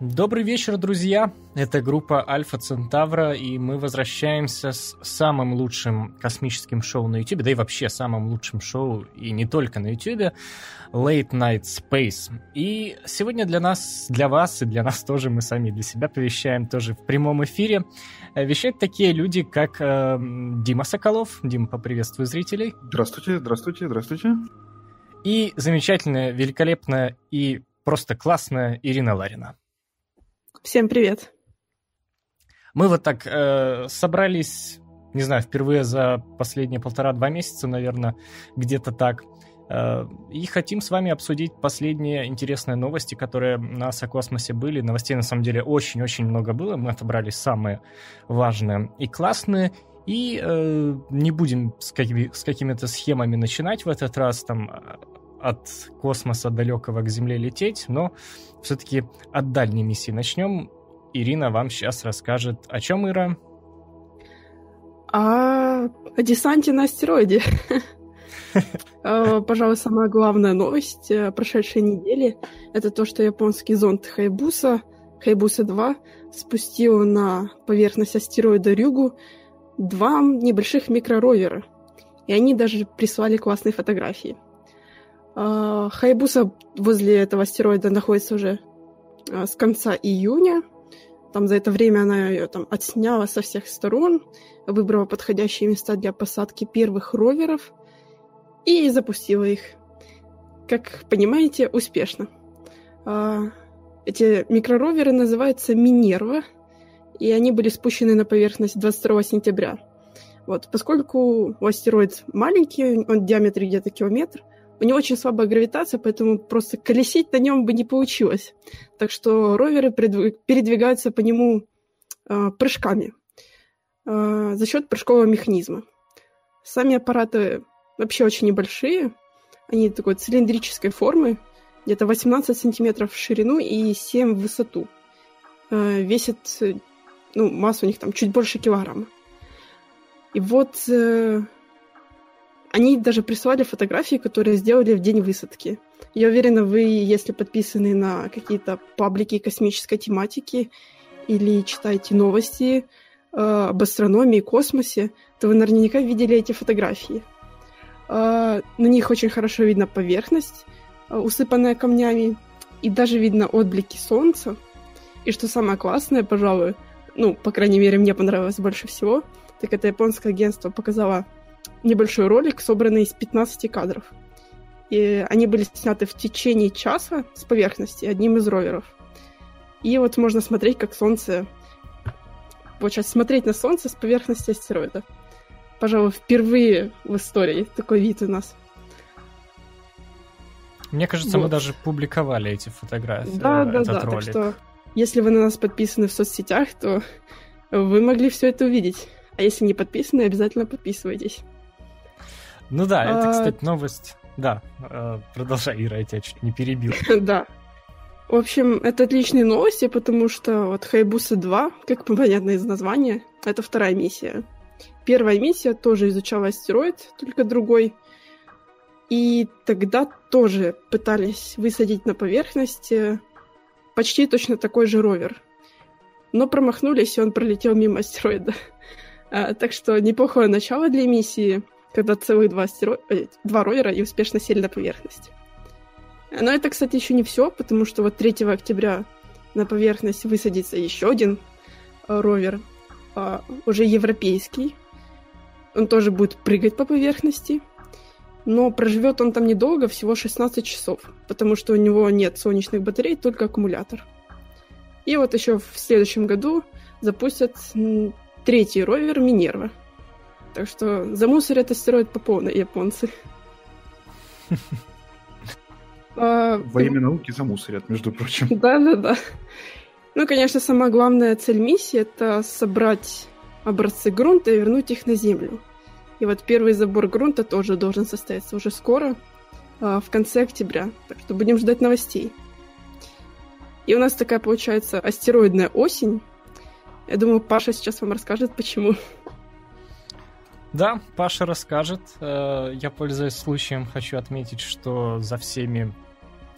Добрый вечер, друзья! Это группа Альфа Центавра, и мы возвращаемся с самым лучшим космическим шоу на YouTube, да и вообще самым лучшим шоу, и не только на YouTube, Late Night Space. И сегодня для нас, для вас и для нас тоже, мы сами для себя повещаем тоже в прямом эфире. Э, вещают такие люди, как э, Дима Соколов. Дима, поприветствуй зрителей. Здравствуйте, здравствуйте, здравствуйте. И замечательная, великолепная и просто классная Ирина Ларина. Всем привет. Мы вот так э, собрались, не знаю, впервые за последние полтора-два месяца, наверное, где-то так. Э, и хотим с вами обсудить последние интересные новости, которые на космосе были. Новостей, на самом деле, очень-очень много было. Мы отобрали самые важные и классные. И э, не будем с, какими- с какими-то схемами начинать в этот раз, там, от космоса далекого к Земле лететь, но все-таки от дальней миссии начнем. Ирина вам сейчас расскажет. О чем, Ира? А, о десанте на астероиде. А, пожалуй, самая главная новость э, прошедшей недели — это то, что японский зонд Хайбуса, Хайбуса-2, спустил на поверхность астероида Рюгу два небольших микроровера. И они даже прислали классные фотографии. А, Хайбуса возле этого астероида находится уже а, с конца июня. Там за это время она ее там отсняла со всех сторон, выбрала подходящие места для посадки первых роверов и запустила их. Как понимаете, успешно. А, эти микророверы называются Минерва, и они были спущены на поверхность 22 сентября. Вот, поскольку астероид маленький, он в диаметре где-то километр, у него очень слабая гравитация, поэтому просто колесить на нем бы не получилось. Так что роверы передвигаются по нему э, прыжками э, за счет прыжкового механизма. Сами аппараты вообще очень небольшие. Они такой цилиндрической формы, где-то 18 сантиметров в ширину и 7 в высоту. Э, весит, ну, масса у них там чуть больше килограмма. И вот э, они даже прислали фотографии, которые сделали в день высадки. Я уверена, вы, если подписаны на какие-то паблики космической тематики или читаете новости э, об астрономии, космосе, то вы наверняка видели эти фотографии. Э, на них очень хорошо видно поверхность, э, усыпанная камнями, и даже видно отблики солнца. И что самое классное, пожалуй, ну, по крайней мере, мне понравилось больше всего, так это японское агентство показало небольшой ролик, собранный из 15 кадров. И они были сняты в течение часа с поверхности одним из роверов. И вот можно смотреть, как Солнце... Вот сейчас смотреть на Солнце с поверхности астероида. Пожалуй, впервые в истории такой вид у нас. Мне кажется, вот. мы даже публиковали эти фотографии. Да, да, да. Ролик. Так что, если вы на нас подписаны в соцсетях, то вы могли все это увидеть. А если не подписаны, обязательно подписывайтесь. Ну да, это, а... кстати, новость. Да, э, продолжай, Ира, я тебя чуть не перебил. Да. В общем, это отличные новости, потому что вот Хайбуса 2, как понятно из названия, это вторая миссия. Первая миссия тоже изучала астероид, только другой. И тогда тоже пытались высадить на поверхность э, почти точно такой же ровер. Но промахнулись, и он пролетел мимо астероида. А, так что неплохое начало для миссии — когда целых два, астеро... Э, два ровера и успешно сели на поверхность. Но это, кстати, еще не все, потому что вот 3 октября на поверхность высадится еще один э, ровер, а, уже европейский. Он тоже будет прыгать по поверхности, но проживет он там недолго, всего 16 часов, потому что у него нет солнечных батарей, только аккумулятор. И вот еще в следующем году запустят третий ровер Минерва – так что замусорят астероид по полной японцы. А, Во имя науки замусорят, между прочим. Да-да-да. Ну, конечно, самая главная цель миссии — это собрать образцы грунта и вернуть их на Землю. И вот первый забор грунта тоже должен состояться уже скоро, а, в конце октября. Так что будем ждать новостей. И у нас такая получается астероидная осень. Я думаю, Паша сейчас вам расскажет, почему. Да, Паша расскажет. Э, я, пользуясь случаем, хочу отметить, что за всеми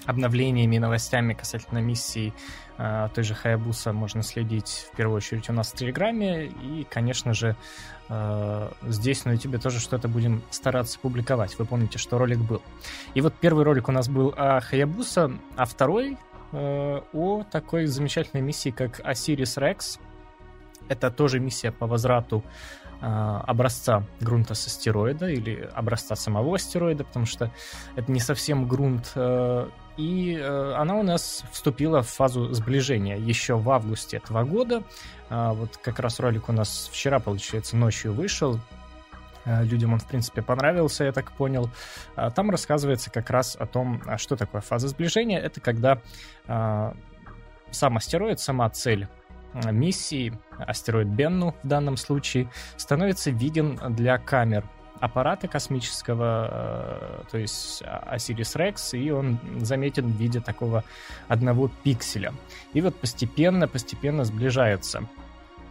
обновлениями и новостями касательно миссии э, той же Хаябуса можно следить в первую очередь у нас в Телеграме. И, конечно же, э, здесь на YouTube тоже что-то будем стараться публиковать. Вы помните, что ролик был. И вот первый ролик у нас был о Хаябуса, а второй о такой замечательной миссии, как Осирис Рекс. Это тоже миссия по возврату образца грунта с астероида или образца самого астероида, потому что это не совсем грунт. Э, и э, она у нас вступила в фазу сближения еще в августе этого года. А, вот как раз ролик у нас вчера, получается, ночью вышел. Э, людям он, в принципе, понравился, я так понял. А, там рассказывается как раз о том, что такое фаза сближения. Это когда сам астероид, сама цель миссии, астероид Бенну в данном случае, становится виден для камер аппарата космического, э, то есть Осирис Рекс, и он заметен в виде такого одного пикселя. И вот постепенно, постепенно сближается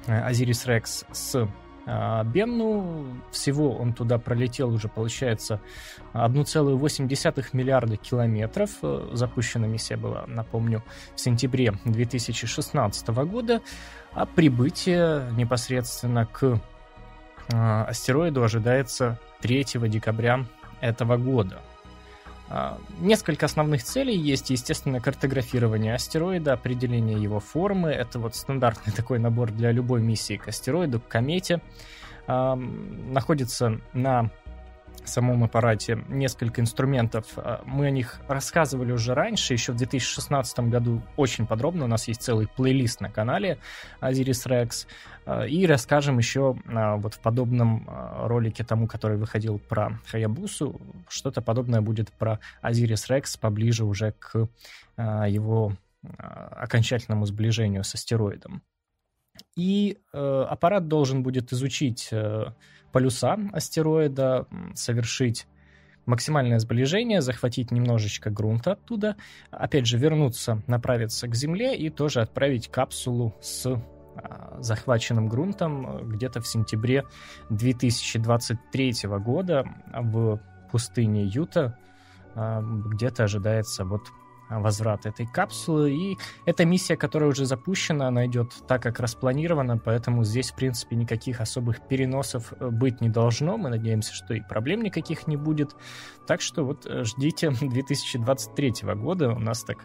Азирис Рекс с Бенну. Всего он туда пролетел уже, получается, 1,8 миллиарда километров. Запущена миссия была, напомню, в сентябре 2016 года. А прибытие непосредственно к а, астероиду ожидается 3 декабря этого года. А, несколько основных целей есть, естественно, картографирование астероида, определение его формы. Это вот стандартный такой набор для любой миссии к астероиду, к комете. Находится на самом аппарате несколько инструментов. А, мы о них рассказывали уже раньше, еще в 2016 году очень подробно. У нас есть целый плейлист на канале Osiris Rex. А, и расскажем еще а, вот в подобном ролике тому, который выходил про Хаябусу, что-то подобное будет про Osiris Rex поближе уже к его окончательному сближению с астероидом. И э, аппарат должен будет изучить э, полюса астероида, совершить максимальное сближение, захватить немножечко грунта оттуда, опять же вернуться, направиться к Земле и тоже отправить капсулу с а, захваченным грунтом э, где-то в сентябре 2023 года в пустыне Юта, а, где-то ожидается вот возврат этой капсулы. И эта миссия, которая уже запущена, она идет так, как распланировано, поэтому здесь, в принципе, никаких особых переносов э, быть не должно. Мы надеемся, что и проблем никаких не будет. Так что вот э, ждите 2023 года. У нас так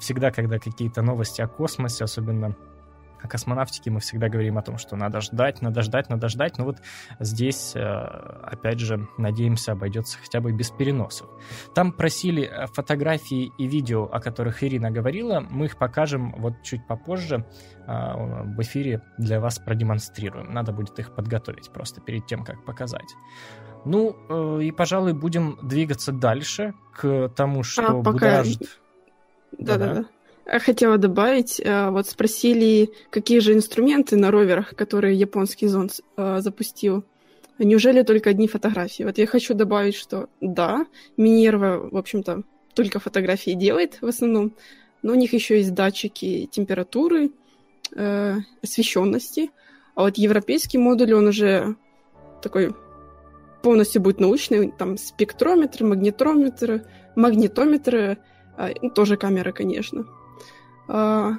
всегда, когда какие-то новости о космосе, особенно о космонавтике мы всегда говорим о том, что надо ждать, надо ждать, надо ждать. Но вот здесь, э, опять же, надеемся, обойдется хотя бы без переносов. Там просили э, фотографии и видео, о которых Ирина говорила. Мы их покажем вот чуть попозже э, в эфире для вас продемонстрируем. Надо будет их подготовить просто перед тем, как показать. Ну, и, пожалуй, будем двигаться дальше к тому, что а, пока... будоражит. Да-да-да. Хотела добавить, э, вот спросили, какие же инструменты на роверах, которые японский зонд э, запустил. Неужели только одни фотографии? Вот я хочу добавить, что да, Минерва, в общем-то, только фотографии делает в основном, но у них еще есть датчики температуры, э, освещенности. А вот европейский модуль, он уже такой полностью будет научный, там спектрометр, магнитометр, магнитометры, э, тоже камера, конечно. А,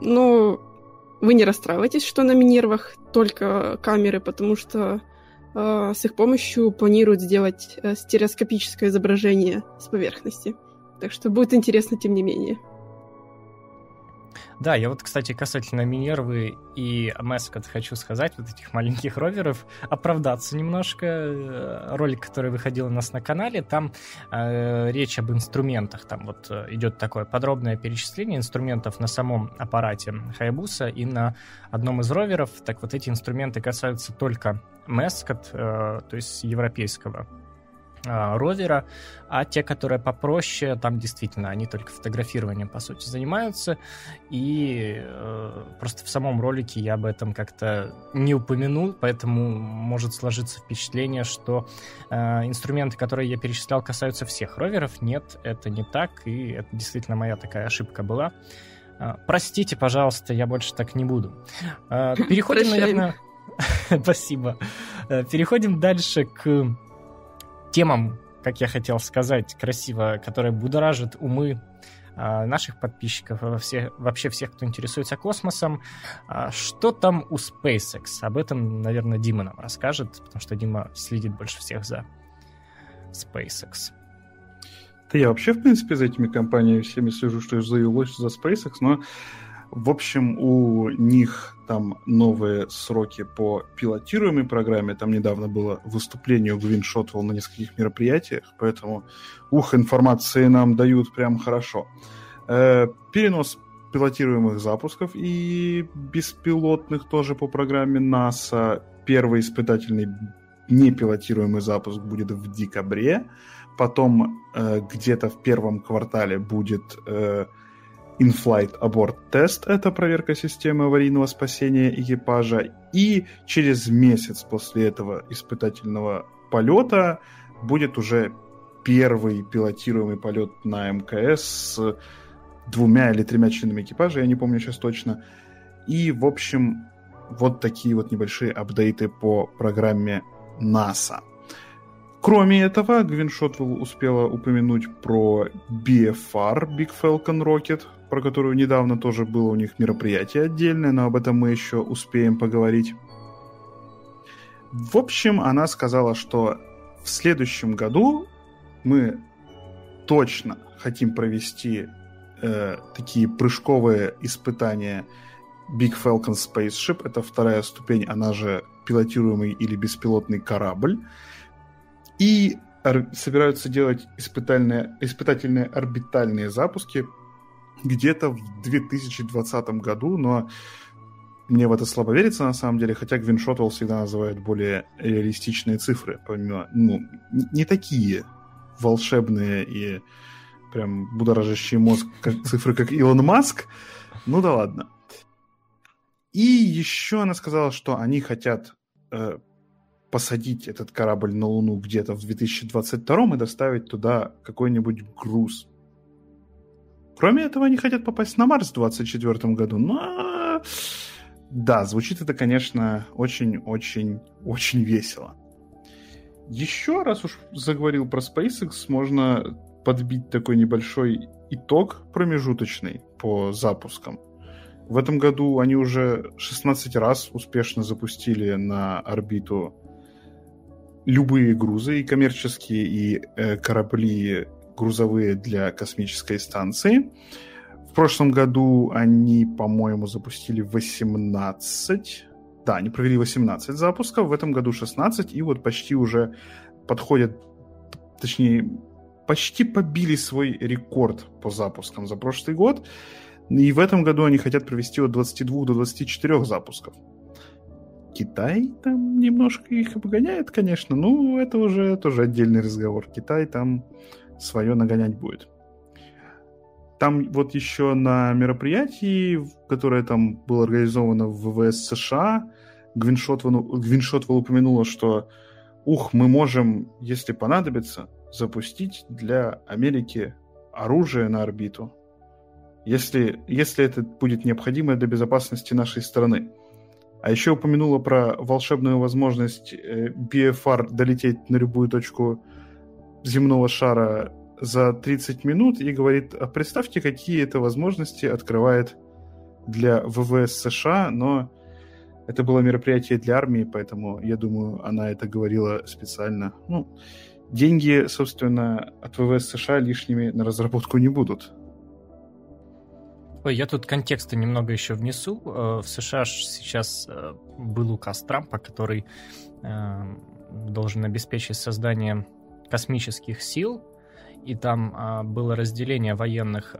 но вы не расстраивайтесь, что на Минервах только камеры, потому что а, с их помощью планируют сделать э, стереоскопическое изображение с поверхности. Так что будет интересно, тем не менее. Да, я вот, кстати, касательно Минервы и Маскот хочу сказать, вот этих маленьких роверов, оправдаться немножко. Э, ролик, который выходил у нас на канале, там э, речь об инструментах. Там вот э, идет такое подробное перечисление инструментов на самом аппарате Хайбуса и на одном из роверов. Так вот эти инструменты касаются только Маскот, э, то есть европейского ровера, а те, которые попроще, там действительно они только фотографированием, по сути, занимаются, и э, просто в самом ролике я об этом как-то не упомянул, поэтому может сложиться впечатление, что э, инструменты, которые я перечислял, касаются всех роверов. Нет, это не так, и это действительно моя такая ошибка была. Э, простите, пожалуйста, я больше так не буду. Э, переходим, наверное... Спасибо. Э, переходим дальше к темам, как я хотел сказать красиво, которые будоражат умы а, наших подписчиков, во все, вообще всех, кто интересуется космосом. А, что там у SpaceX? Об этом, наверное, Дима нам расскажет, потому что Дима следит больше всех за SpaceX. Да я вообще, в принципе, за этими компаниями всеми слежу, что за Illush, за SpaceX, но в общем, у них там новые сроки по пилотируемой программе. Там недавно было выступление у Гвин Шотвелл на нескольких мероприятиях, поэтому, ух, информации нам дают прям хорошо. Э, перенос пилотируемых запусков и беспилотных тоже по программе NASA. Первый испытательный непилотируемый запуск будет в декабре. Потом э, где-то в первом квартале будет э, In-Flight Abort Test — это проверка системы аварийного спасения экипажа. И через месяц после этого испытательного полета будет уже первый пилотируемый полет на МКС с двумя или тремя членами экипажа, я не помню сейчас точно. И, в общем, вот такие вот небольшие апдейты по программе НАСА. Кроме этого, Гвин Шотвелл успела упомянуть про BFR, Big Falcon Rocket, про которую недавно тоже было у них мероприятие отдельное, но об этом мы еще успеем поговорить. В общем, она сказала, что в следующем году мы точно хотим провести э, такие прыжковые испытания Big Falcon Spaceship. Это вторая ступень, она же пилотируемый или беспилотный корабль. И собираются делать испытательные, испытательные орбитальные запуски где-то в 2020 году, но мне в это слабо верится на самом деле, хотя Гвин всегда называет более реалистичные цифры, помимо, ну, не такие волшебные и прям будоражащие мозг как, цифры, как Илон Маск. Ну да ладно. И еще она сказала, что они хотят э, посадить этот корабль на Луну где-то в 2022 и доставить туда какой-нибудь груз. Кроме этого, они хотят попасть на Марс в 2024 году. Но да, звучит это, конечно, очень-очень-очень весело. Еще раз уж заговорил про SpaceX, можно подбить такой небольшой итог промежуточный по запускам. В этом году они уже 16 раз успешно запустили на орбиту любые грузы, и коммерческие, и э, корабли грузовые для космической станции. В прошлом году они, по-моему, запустили 18... Да, они провели 18 запусков, в этом году 16, и вот почти уже подходят, точнее, почти побили свой рекорд по запускам за прошлый год. И в этом году они хотят провести от 22 до 24 запусков. Китай там немножко их обгоняет, конечно, но это уже тоже отдельный разговор. Китай там свое нагонять будет. Там вот еще на мероприятии, которое там было организовано в ВВС США, Гвиншотвелл упомянула, что ух, мы можем, если понадобится, запустить для Америки оружие на орбиту, если, если это будет необходимо для безопасности нашей страны. А еще упомянула про волшебную возможность э, BFR долететь на любую точку земного шара за 30 минут и говорит, а представьте, какие это возможности открывает для ВВС США, но это было мероприятие для армии, поэтому я думаю, она это говорила специально. Ну, деньги, собственно, от ВВС США лишними на разработку не будут. Ой, я тут контекста немного еще внесу. Э, в США сейчас э, был указ Трампа, который э, должен обеспечить создание космических сил, и там а, было разделение военных.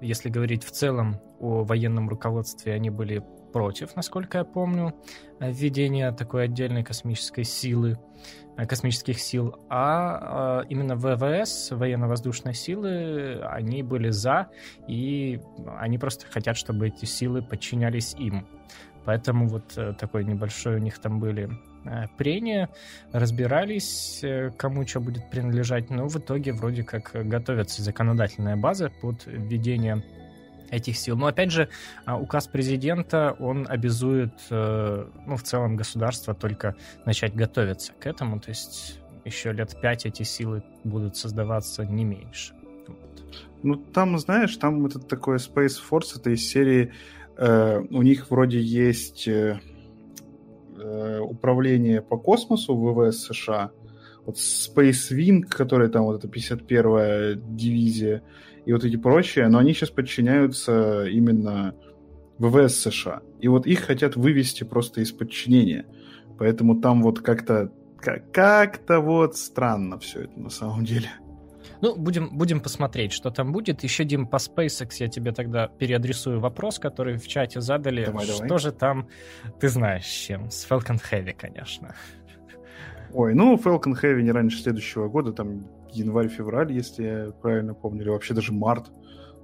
Если говорить в целом о военном руководстве, они были против, насколько я помню, введения такой отдельной космической силы, космических сил, а именно ВВС, военно-воздушные силы, они были за, и они просто хотят, чтобы эти силы подчинялись им. Поэтому вот э, такой небольшой у них там были Э, прения, разбирались, э, кому что будет принадлежать, но в итоге вроде как готовится законодательная база под введение этих сил. Но опять же, а, указ президента, он обязует, э, ну, в целом государство только начать готовиться к этому, то есть еще лет пять эти силы будут создаваться не меньше. Ну, там, знаешь, там это такое Space Force, это из серии... Э, у них вроде есть э, э управление по космосу ВВС США, вот Space Wing, которая там вот эта 51-я дивизия, и вот эти прочие, но они сейчас подчиняются именно ВВС США. И вот их хотят вывести просто из подчинения. Поэтому там вот как-то как-то вот странно все это на самом деле. Ну, будем, будем посмотреть, что там будет. Еще, Дим, по SpaceX я тебе тогда переадресую вопрос, который в чате задали. Давай, что давай. же там, ты знаешь, чем? С Falcon Heavy, конечно. Ой, ну, Falcon Heavy не раньше следующего года, там январь-февраль, если я правильно помню, или вообще даже март.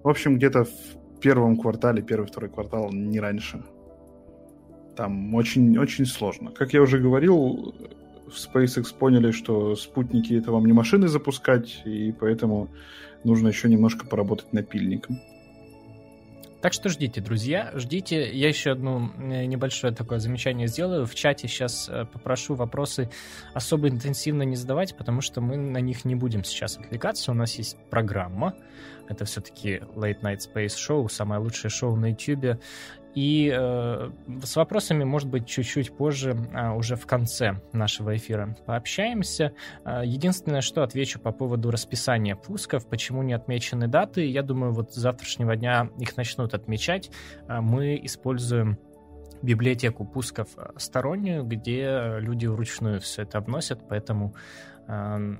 В общем, где-то в первом квартале, первый-второй квартал, не раньше. Там очень, очень сложно. Как я уже говорил, в SpaceX поняли, что спутники это вам не машины запускать, и поэтому нужно еще немножко поработать напильником. Так что ждите, друзья, ждите. Я еще одно э, небольшое такое замечание сделаю. В чате сейчас э, попрошу вопросы особо интенсивно не задавать, потому что мы на них не будем сейчас отвлекаться. У нас есть программа. Это все-таки Late Night Space Show, самое лучшее шоу на YouTube. И э, с вопросами, может быть, чуть-чуть позже, э, уже в конце нашего эфира пообщаемся. Э, единственное, что отвечу по поводу расписания пусков, почему не отмечены даты. Я думаю, вот с завтрашнего дня их начнут отмечать. Э, мы используем библиотеку пусков стороннюю, где люди вручную все это обносят, поэтому э,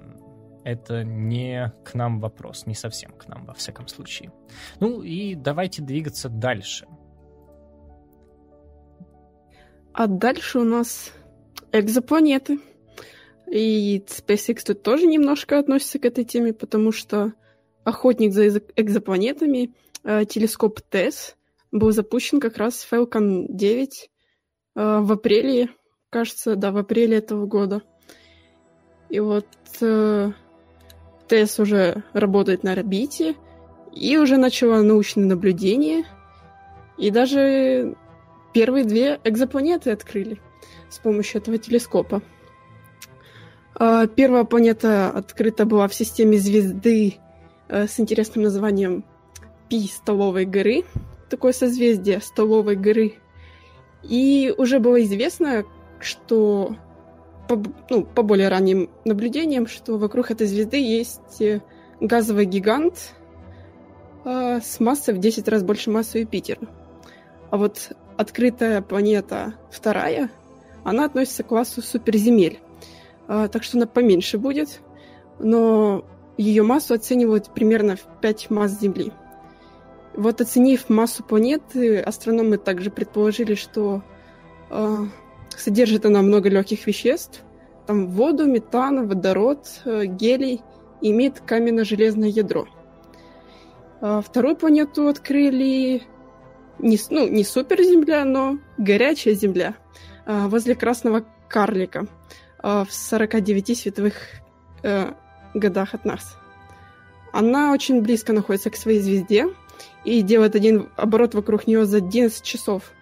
это не к нам вопрос, не совсем к нам, во всяком случае. Ну и давайте двигаться дальше. А дальше у нас экзопланеты. И SpaceX тут тоже немножко относится к этой теме, потому что охотник за экзопланетами, э, телескоп TESS, был запущен как раз Falcon 9 э, в апреле, кажется, да, в апреле этого года. И вот э, TESS уже работает на орбите и уже начала научные наблюдения. И даже первые две экзопланеты открыли с помощью этого телескопа. А, первая планета открыта была в системе звезды э, с интересным названием Пи Столовой горы. Такое созвездие Столовой горы. И уже было известно, что по, ну, по более ранним наблюдениям, что вокруг этой звезды есть э, газовый гигант э, с массой в 10 раз больше массы Юпитера. А вот открытая планета вторая, она относится к классу суперземель. А, так что она поменьше будет, но ее массу оценивают примерно в 5 масс Земли. Вот оценив массу планеты, астрономы также предположили, что э, содержит она много легких веществ, там воду, метан, водород, э, гелий, имеет каменно-железное ядро. А вторую планету открыли не, ну, не суперземля, но горячая земля а, возле Красного Карлика а, в 49 световых э, годах от нас. Она очень близко находится к своей звезде и делает один оборот вокруг нее за 11 часов.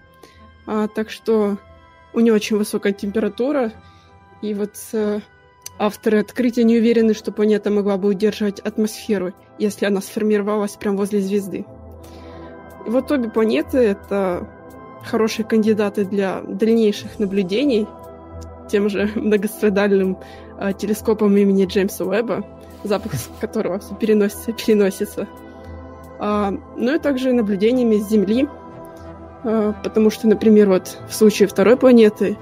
А, так что у нее очень высокая температура, и вот э, авторы открытия не уверены, что планета могла бы удерживать атмосферу, если она сформировалась прямо возле звезды. И вот обе планеты — это хорошие кандидаты для дальнейших наблюдений тем же многострадальным э, телескопом имени Джеймса Уэбба, запуск которого все переносится переносится. А, ну и также наблюдениями с Земли, а, потому что, например, вот в случае второй планеты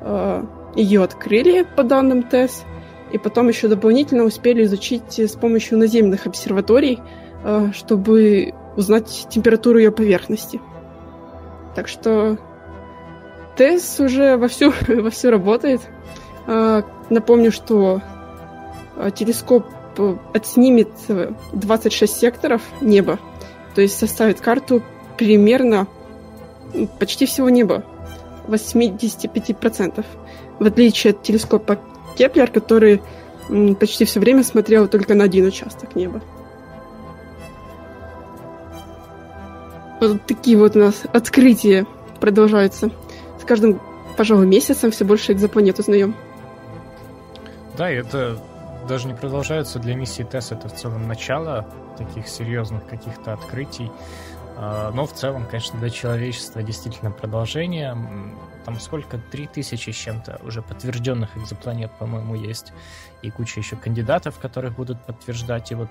а, ее открыли по данным ТЭС, и потом еще дополнительно успели изучить с помощью наземных обсерваторий, а, чтобы узнать температуру ее поверхности. Так что ТЭС уже вовсю, вовсю работает. А, напомню, что а, телескоп отснимет 26 секторов неба, то есть составит карту примерно почти всего неба, 85%. В отличие от телескопа Кеплер, который почти все время смотрел только на один участок неба. Вот такие вот у нас открытия продолжаются. С каждым, пожалуй, месяцем все больше экзопланет узнаем. Да, это даже не продолжаются. Для миссии TESS это в целом начало таких серьезных каких-то открытий. А, но в целом, конечно, для человечества действительно продолжение. Там сколько? Три тысячи с чем-то уже подтвержденных экзопланет, по-моему, есть. И куча еще кандидатов, которых будут подтверждать. И вот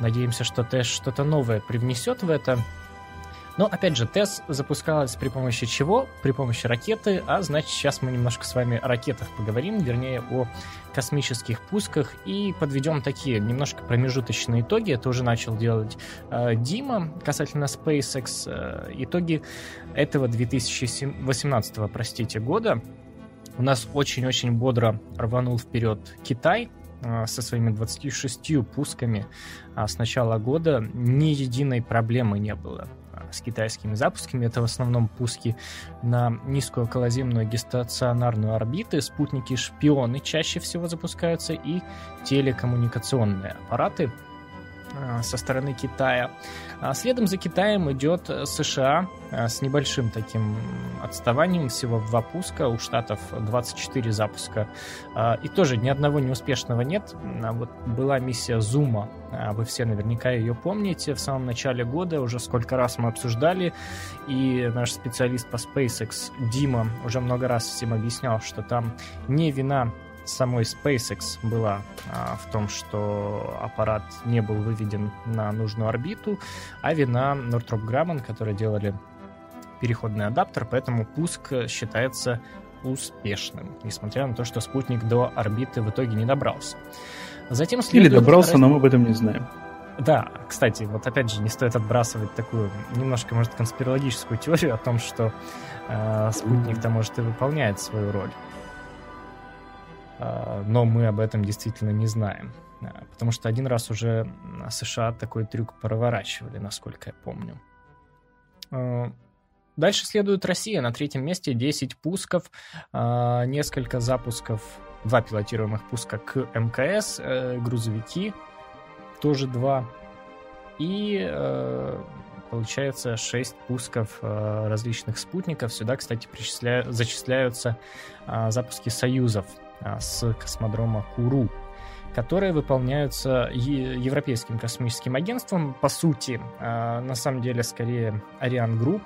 надеемся, что ТЭС что-то новое привнесет в это. Но, опять же, ТЭС запускалась при помощи чего? При помощи ракеты, а значит, сейчас мы немножко с вами о ракетах поговорим, вернее, о космических пусках и подведем такие немножко промежуточные итоги. Это уже начал делать э, Дима касательно SpaceX. Э, итоги этого 2018, простите, года. У нас очень-очень бодро рванул вперед Китай, э, со своими 26 пусками а с начала года ни единой проблемы не было с китайскими запусками. Это в основном пуски на низкую околоземную геостационарную орбиты, спутники-шпионы чаще всего запускаются и телекоммуникационные аппараты со стороны Китая. А следом за Китаем идет США а, с небольшим таким отставанием, всего два пуска, у Штатов 24 запуска. И тоже ни одного неуспешного нет. Вот была миссия Зума, вы все наверняка ее помните, в самом начале года уже сколько раз мы обсуждали, и наш специалист по SpaceX Дима уже много раз всем объяснял, что там не вина самой SpaceX была а, в том, что аппарат не был выведен на нужную орбиту, а вина Northrop Grumman, которые делали переходный адаптер, поэтому пуск считается успешным, несмотря на то, что спутник до орбиты в итоге не добрался. Затем. Или добрался, но мы об этом не знаем. Да, кстати, вот опять же, не стоит отбрасывать такую немножко, может, конспирологическую теорию о том, что э, спутник-то, может, и выполняет свою роль. А, но мы об этом действительно не знаем. А, потому что один раз уже США такой трюк проворачивали, насколько я помню. А, дальше следует Россия. На третьем месте 10 пусков, несколько запусков, два пилотируемых пуска к МКС, э, грузовики, тоже два. И э, получается 6 пусков э, различных спутников. Сюда, кстати, зачисляются запуски союзов с космодрома Куру, которые выполняются Европейским космическим агентством. По сути, а, на самом деле, скорее Ariane Group,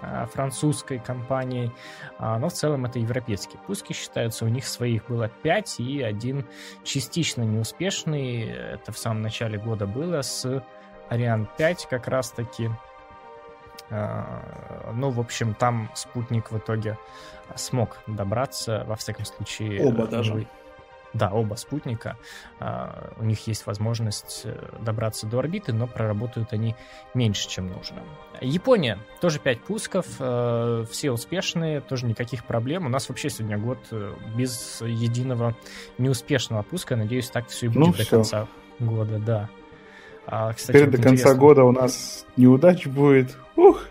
а, французской компанией, но в целом это европейские пуски считаются. У них своих было пять и один частично неуспешный. Это в самом начале года было с Ариан 5 как раз-таки. Ну, в общем, там спутник в итоге смог добраться, во всяком случае... Оба даже. Да, оба спутника. Uh, у них есть возможность э, добраться до орбиты, но проработают они меньше, чем нужно. Япония. Тоже 5 пусков. Все успешные, тоже никаких проблем. У нас вообще сегодня год э, без единого неуспешного пуска. Надеюсь, так все и будет ну, до все. конца года, да. А, кстати, Теперь вот до интересно. конца года у нас неудач будет. Ух!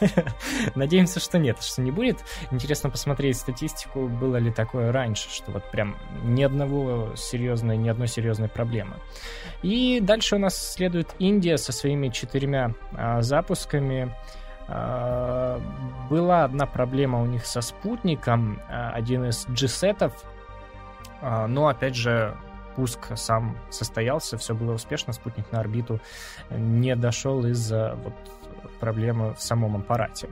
Надеемся, что нет, что не будет. Интересно посмотреть статистику, было ли такое раньше, что вот прям ни одного серьезной, ни одной серьезной проблемы. И дальше у нас следует Индия со своими четырьмя а, запусками. А, была одна проблема у них со спутником, а, один из G-сетов, а, но опять же пуск сам состоялся, все было успешно, спутник на орбиту не дошел из-за вот проблемы в самом аппарате.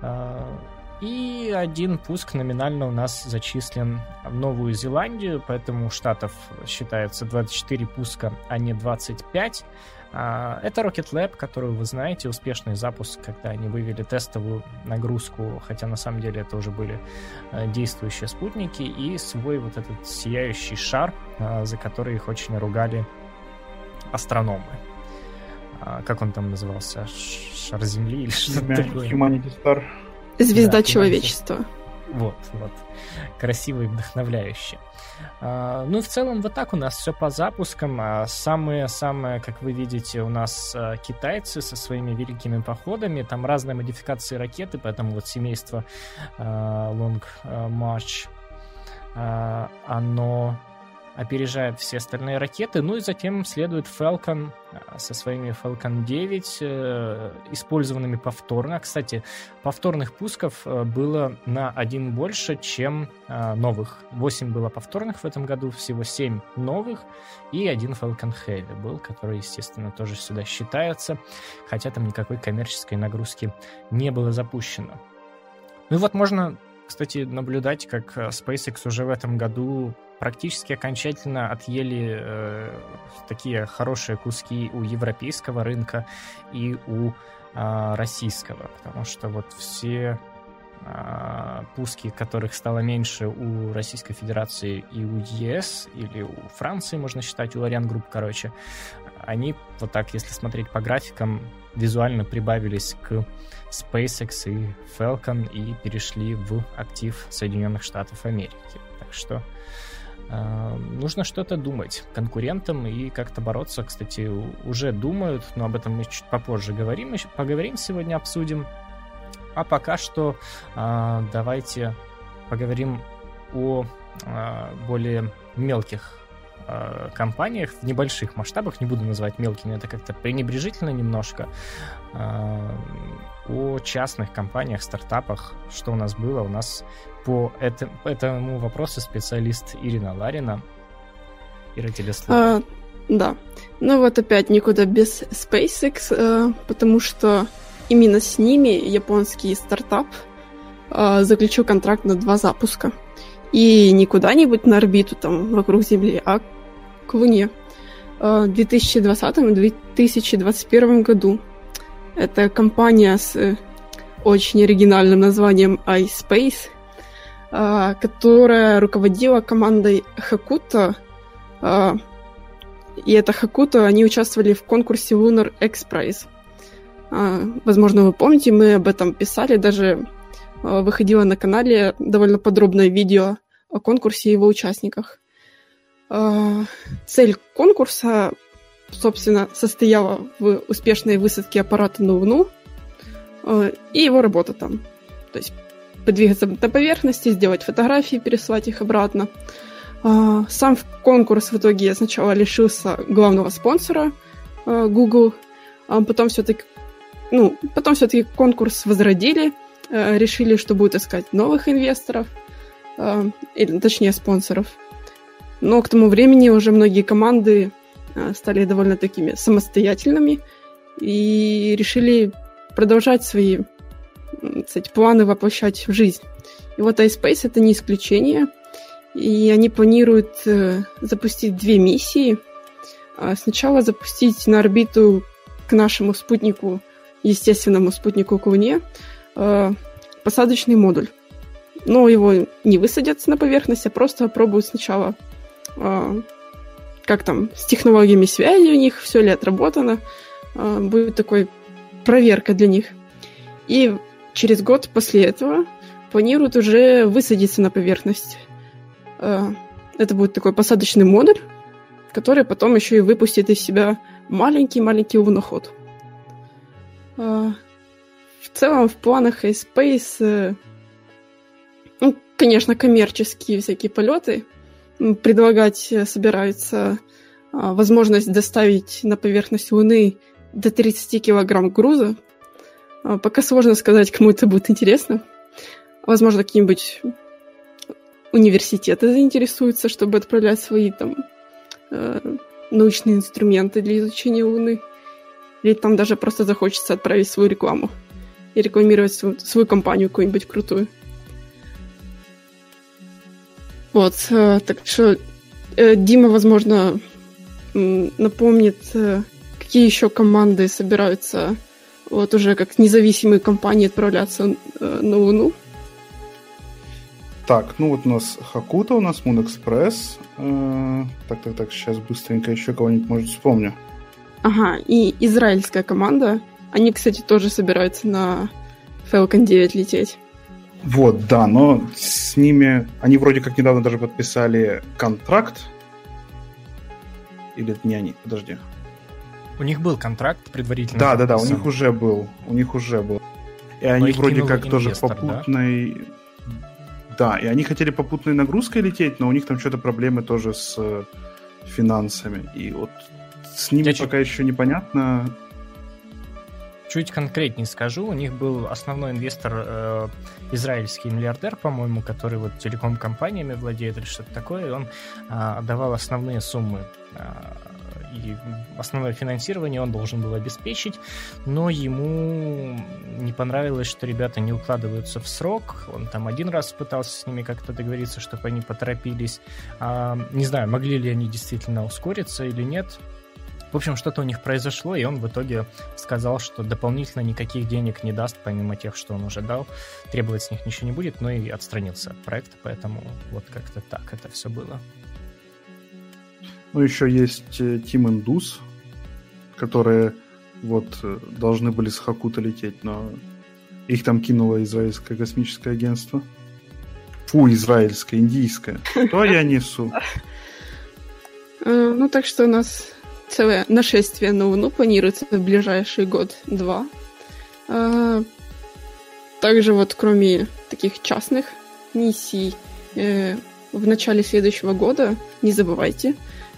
А, и один пуск номинально у нас зачислен в Новую Зеландию, поэтому у Штатов считается 24 пуска, а не 25. А, это Rocket Lab, который вы знаете, успешный запуск, когда они вывели тестовую нагрузку, хотя на самом деле это уже были а, действующие спутники, и свой вот этот сияющий шар, за который их очень ругали астрономы. А, как он там назывался? Шар Земли или что-то такое? Humanity Star. Звезда да, человечества. Вот, вот. Красиво и вдохновляюще. А, ну и в целом вот так у нас все по запускам. Самые-самые, как вы видите, у нас а, китайцы со своими великими походами. Там разные модификации ракеты, поэтому вот семейство Long March, оно опережает все остальные ракеты. Ну и затем следует Falcon а, со своими Falcon 9, э, использованными повторно. Кстати, повторных пусков э, было на один больше, чем э, новых. 8 было повторных в этом году, всего 7 новых, и один Falcon Heavy был, который, естественно, тоже сюда считается, хотя там никакой коммерческой нагрузки не было запущено. Ну и вот можно кстати, наблюдать, как SpaceX уже в этом году практически окончательно отъели э, такие хорошие куски у европейского рынка и у э, российского, потому что вот все э, пуски, которых стало меньше у Российской Федерации и у ЕС, или у Франции, можно считать, у Ariane Group, короче, они вот так, если смотреть по графикам, визуально прибавились к SpaceX и Falcon и перешли в актив Соединенных Штатов Америки. Так что нужно что-то думать конкурентам и как-то бороться. Кстати, уже думают, но об этом мы чуть попозже говорим, поговорим сегодня, обсудим. А пока что э, давайте поговорим о э, более мелких э, компаниях в небольших масштабах, не буду называть мелкими, это как-то пренебрежительно немножко, э, о частных компаниях, стартапах, что у нас было. У нас по это, этому вопросу специалист Ирина Ларина. Ира, тебе слово. А, да. Ну вот опять никуда без SpaceX, э, потому что именно с ними японский стартап э, заключил контракт на два запуска. И не куда-нибудь на орбиту там вокруг Земли, а к Луне. Э, в 2020-2021 году. Это компания с очень оригинальным названием iSpace, которая руководила командой Хакута. А, и это Хакута, они участвовали в конкурсе Lunar X Prize. А, возможно, вы помните, мы об этом писали, даже выходило на канале довольно подробное видео о конкурсе и его участниках. Цель конкурса, собственно, состояла в успешной высадке аппарата на Луну и его работа там. То есть подвигаться на поверхности, сделать фотографии, переслать их обратно. А, сам конкурс в итоге сначала лишился главного спонсора а, Google, а потом все-таки ну, потом все-таки конкурс возродили, решили, что будут искать новых инвесторов, или точнее спонсоров. Но к тому времени уже многие команды стали довольно такими самостоятельными и решили продолжать свои кстати, планы воплощать в жизнь. И вот iSpace это не исключение. И они планируют э, запустить две миссии. А сначала запустить на орбиту к нашему спутнику, естественному спутнику к Луне, э, посадочный модуль. Но его не высадят на поверхность, а просто попробуют сначала, э, как там, с технологиями связи у них, все ли отработано. Будет такой проверка для них. И через год после этого планируют уже высадиться на поверхность. Э, это будет такой посадочный модуль, который потом еще и выпустит из себя маленький-маленький луноход. Э, в целом, в планах iSpace, э, ну, конечно, коммерческие всякие полеты предлагать собираются возможность доставить на поверхность Луны до 30 килограмм груза, пока сложно сказать, кому это будет интересно. Возможно, какие-нибудь университеты заинтересуются, чтобы отправлять свои там э, научные инструменты для изучения Луны. Или там даже просто захочется отправить свою рекламу и рекламировать свою, свою компанию какую-нибудь крутую. Вот, э, так что э, Дима, возможно, напомнит, какие еще команды собираются вот уже как независимые компании отправляться э, на Луну. Так, ну вот у нас Хакута, у нас Moon Express. Э, так, так, так, сейчас быстренько еще кого-нибудь, может, вспомню. Ага, и израильская команда. Они, кстати, тоже собираются на Falcon 9 лететь. Вот, да, но с ними... Они вроде как недавно даже подписали контракт. Или это не они? Подожди. У них был контракт предварительно. Да, да, да, у них уже был. У них уже был. И Но они вроде как тоже инвестор, попутной... Да, и они хотели попутной нагрузкой лететь, но у них там что-то проблемы тоже с э, финансами. И вот с ними Я пока чуть... еще непонятно. Чуть конкретнее скажу, у них был основной инвестор э, израильский миллиардер, по-моему, который вот телеком-компаниями владеет или что-то такое, и он э, давал основные суммы э, и основное финансирование он должен был обеспечить, но ему не понравилось, что ребята не укладываются в срок. Он там один раз пытался с ними как-то договориться, чтобы они поторопились. А, не знаю, могли ли они действительно ускориться или нет. В общем, что-то у них произошло, и он в итоге сказал, что дополнительно никаких денег не даст, помимо тех, что он уже дал. Требовать с них ничего не будет, но и отстранился от проекта, поэтому вот как-то так это все было. Ну, еще есть э, Team Indus, которые вот э, должны были с Хакута лететь, но их там кинуло израильское космическое агентство. Фу, израильское, индийское. То я несу. Э, ну, так что у нас целое нашествие на Луну планируется в ближайший год-два. Также вот кроме таких частных миссий в начале следующего года, не забывайте,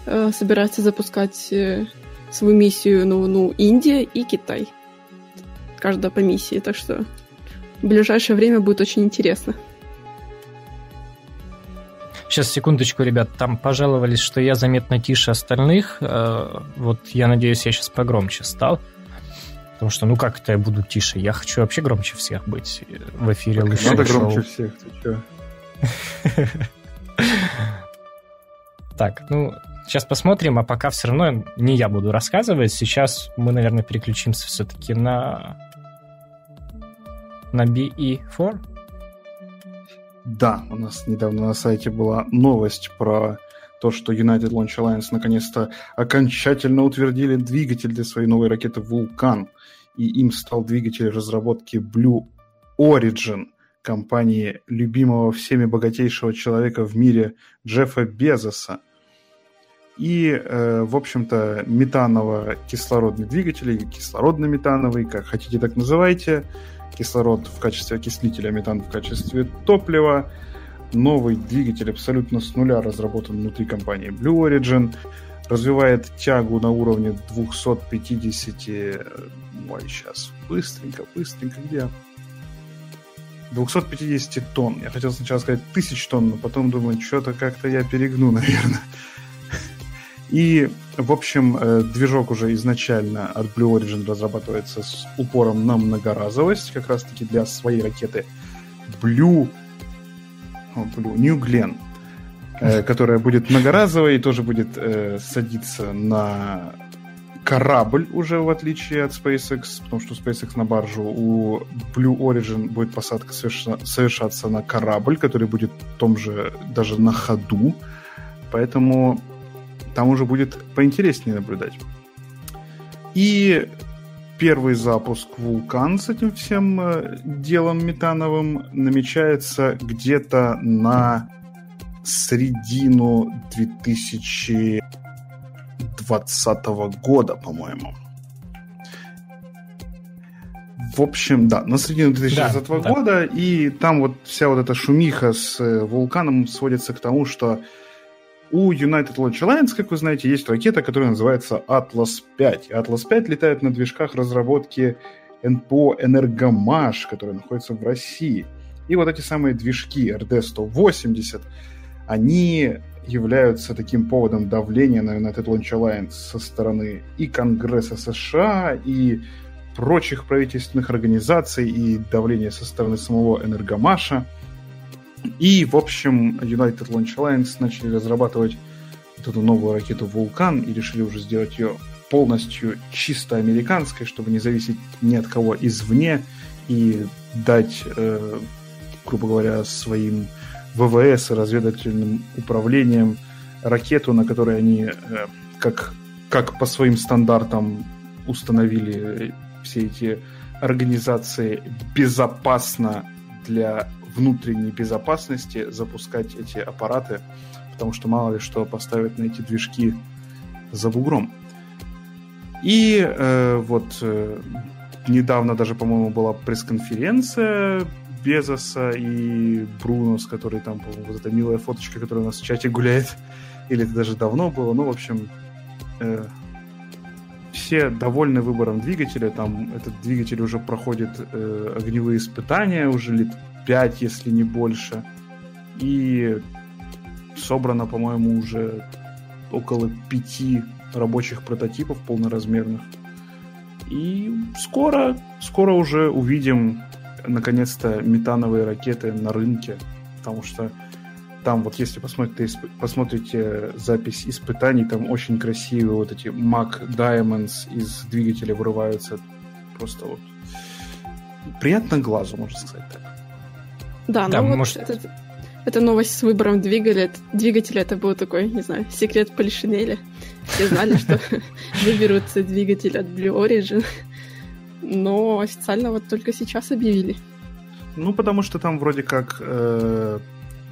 э, собирается запускать э, свою миссию на Луну Индия и Китай. Каждая по миссии, так что в ближайшее время будет очень интересно. Сейчас, секундочку, ребят, там пожаловались, что я заметно тише остальных. Э, вот я надеюсь, я сейчас погромче стал. Потому что, ну как это я буду тише? Я хочу вообще громче всех быть в эфире так Надо шоу. громче всех, ты чё? Так, ну, Сейчас посмотрим, а пока все равно не я буду рассказывать. Сейчас мы, наверное, переключимся все-таки на на BE4. Да, у нас недавно на сайте была новость про то, что United Launch Alliance наконец-то окончательно утвердили двигатель для своей новой ракеты «Вулкан», и им стал двигатель разработки Blue Origin, компании любимого всеми богатейшего человека в мире Джеффа Безоса – и, э, в общем-то, метаново-кислородный двигатель, или кислородно-метановый, как хотите так называйте, кислород в качестве окислителя, метан в качестве топлива. Новый двигатель абсолютно с нуля разработан внутри компании Blue Origin, развивает тягу на уровне 250... Э, ой, сейчас, быстренько, быстренько, где? 250 тонн. Я хотел сначала сказать тысяч тонн, но потом думаю, что-то как-то я перегну, наверное. И, в общем, э, движок уже изначально от Blue Origin разрабатывается с упором на многоразовость, как раз-таки для своей ракеты Blue, Blue New Glenn, э, которая будет многоразовой и тоже будет э, садиться на корабль уже, в отличие от SpaceX, потому что SpaceX на баржу, у Blue Origin будет посадка совершаться на корабль, который будет в том же, даже на ходу. Поэтому там уже будет поинтереснее наблюдать. И первый запуск Вулкан с этим всем э, делом метановым намечается где-то на середину 2020 года, по-моему. В общем, да, на середину 2020 да, года, да. и там вот вся вот эта шумиха с э, вулканом сводится к тому, что у United Launch Alliance, как вы знаете, есть ракета, которая называется Atlas 5. Atlas 5 летает на движках разработки НПО «Энергомаш», которая находится в России. И вот эти самые движки RD-180, они являются таким поводом давления на United Launch Alliance со стороны и Конгресса США, и прочих правительственных организаций, и давления со стороны самого Энергомаша – и, в общем, United Launch Alliance начали разрабатывать эту новую ракету «Вулкан» и решили уже сделать ее полностью чисто американской, чтобы не зависеть ни от кого извне и дать, э, грубо говоря, своим ВВС и разведывательным управлением ракету, на которой они э, как, как по своим стандартам установили все эти организации безопасно для внутренней безопасности запускать эти аппараты, потому что мало ли что поставят на эти движки за бугром. И э, вот э, недавно даже, по-моему, была пресс-конференция Безоса и Брунос, который там, вот эта милая фоточка, которая у нас в чате гуляет, или это даже давно было, ну, в общем, э, все довольны выбором двигателя, там этот двигатель уже проходит э, огневые испытания уже лет 5, если не больше, и собрано, по-моему, уже около пяти рабочих прототипов полноразмерных. И скоро, скоро уже увидим наконец-то метановые ракеты на рынке, потому что там вот если посмотрите, посмотрите запись испытаний, там очень красивые вот эти Mac Diamonds из двигателя вырываются. Просто вот приятно глазу, можно сказать так. Да, да ну может... вот это, эта новость с выбором двигателя, двигателя это был такой, не знаю, секрет Полишинеля. Все знали, что выберут двигатель от Blue Origin, но официально вот только сейчас объявили. Ну, потому что там вроде как э,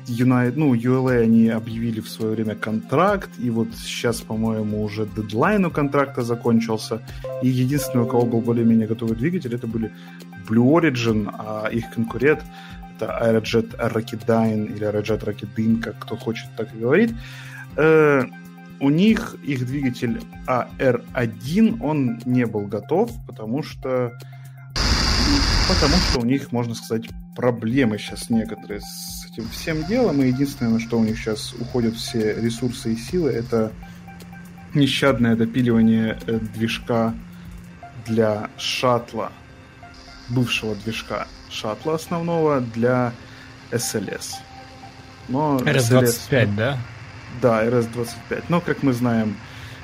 United, ну, ULA они объявили в свое время контракт, и вот сейчас, по-моему, уже дедлайн у контракта закончился, и единственный, у кого был более-менее готовый двигатель, это были Blue Origin, а их конкурент это Aerojet Rocketdyne или Aerojet Rocketdyne, как кто хочет, так и говорит. Э, у них их двигатель AR1, он не был готов, потому что потому что у них, можно сказать, проблемы сейчас некоторые с этим всем делом, и единственное, на что у них сейчас уходят все ресурсы и силы, это нещадное допиливание э, движка для шаттла, бывшего движка шаттла основного для SLS. Но RS-25, SLS, да? Да, RS-25. Но, как мы знаем,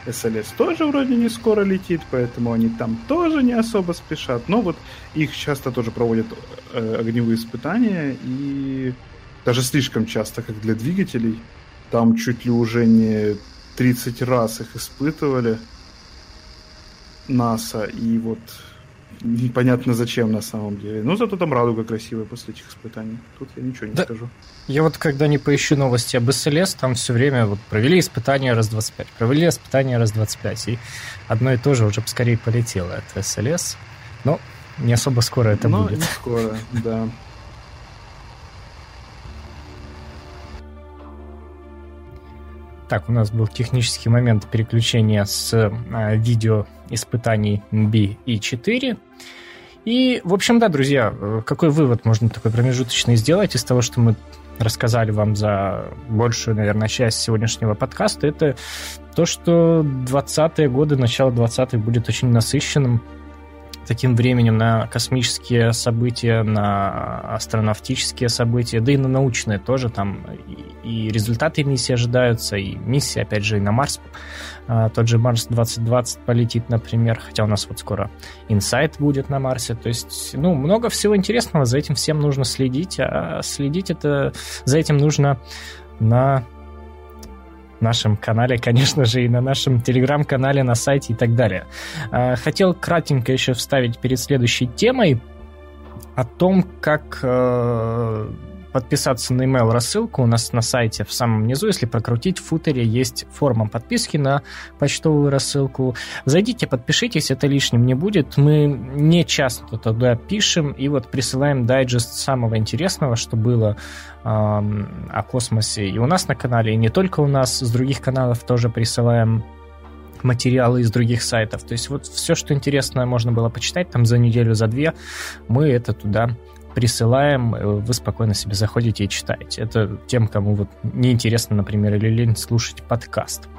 SLS тоже вроде не скоро летит, поэтому они там тоже не особо спешат. Но вот их часто тоже проводят э, огневые испытания, и даже слишком часто, как для двигателей. Там чуть ли уже не 30 раз их испытывали НАСА, и вот непонятно зачем на самом деле. Но зато там радуга красивая после этих испытаний. Тут я ничего не да. скажу. Я вот когда не поищу новости об СЛС, там все время вот провели испытания раз 25, провели испытания раз 25, и одно и то же уже скорее полетело. Это СЛС, но не особо скоро это но будет. не скоро, да. Так, у нас был технический момент переключения с э, видео испытаний B и 4. И, в общем, да, друзья, э, какой вывод можно такой промежуточный сделать из того, что мы рассказали вам за большую, наверное, часть сегодняшнего подкаста, это то, что 20-е годы, начало 20-х будет очень насыщенным таким временем на космические события, на астронавтические события, да и на научные тоже. Там и, результаты миссии ожидаются, и миссия, опять же, и на Марс. А, тот же Марс 2020 полетит, например, хотя у нас вот скоро Инсайт будет на Марсе. То есть, ну, много всего интересного, за этим всем нужно следить, а следить это, за этим нужно на нашем канале, конечно же, и на нашем телеграм-канале, на сайте и так далее. А, хотел кратенько еще вставить перед следующей темой о том, как э, подписаться на email рассылку у нас на сайте в самом низу, если прокрутить в футере есть форма подписки на почтовую рассылку. Зайдите, подпишитесь, это лишним не будет. Мы не часто туда пишем и вот присылаем дайджест самого интересного, что было э, о космосе и у нас на канале, и не только у нас, с других каналов тоже присылаем материалы из других сайтов. То есть вот все, что интересное можно было почитать там за неделю, за две, мы это туда присылаем, э, вы спокойно себе заходите и читаете. Это тем, кому вот неинтересно, например, или лень слушать подкаст.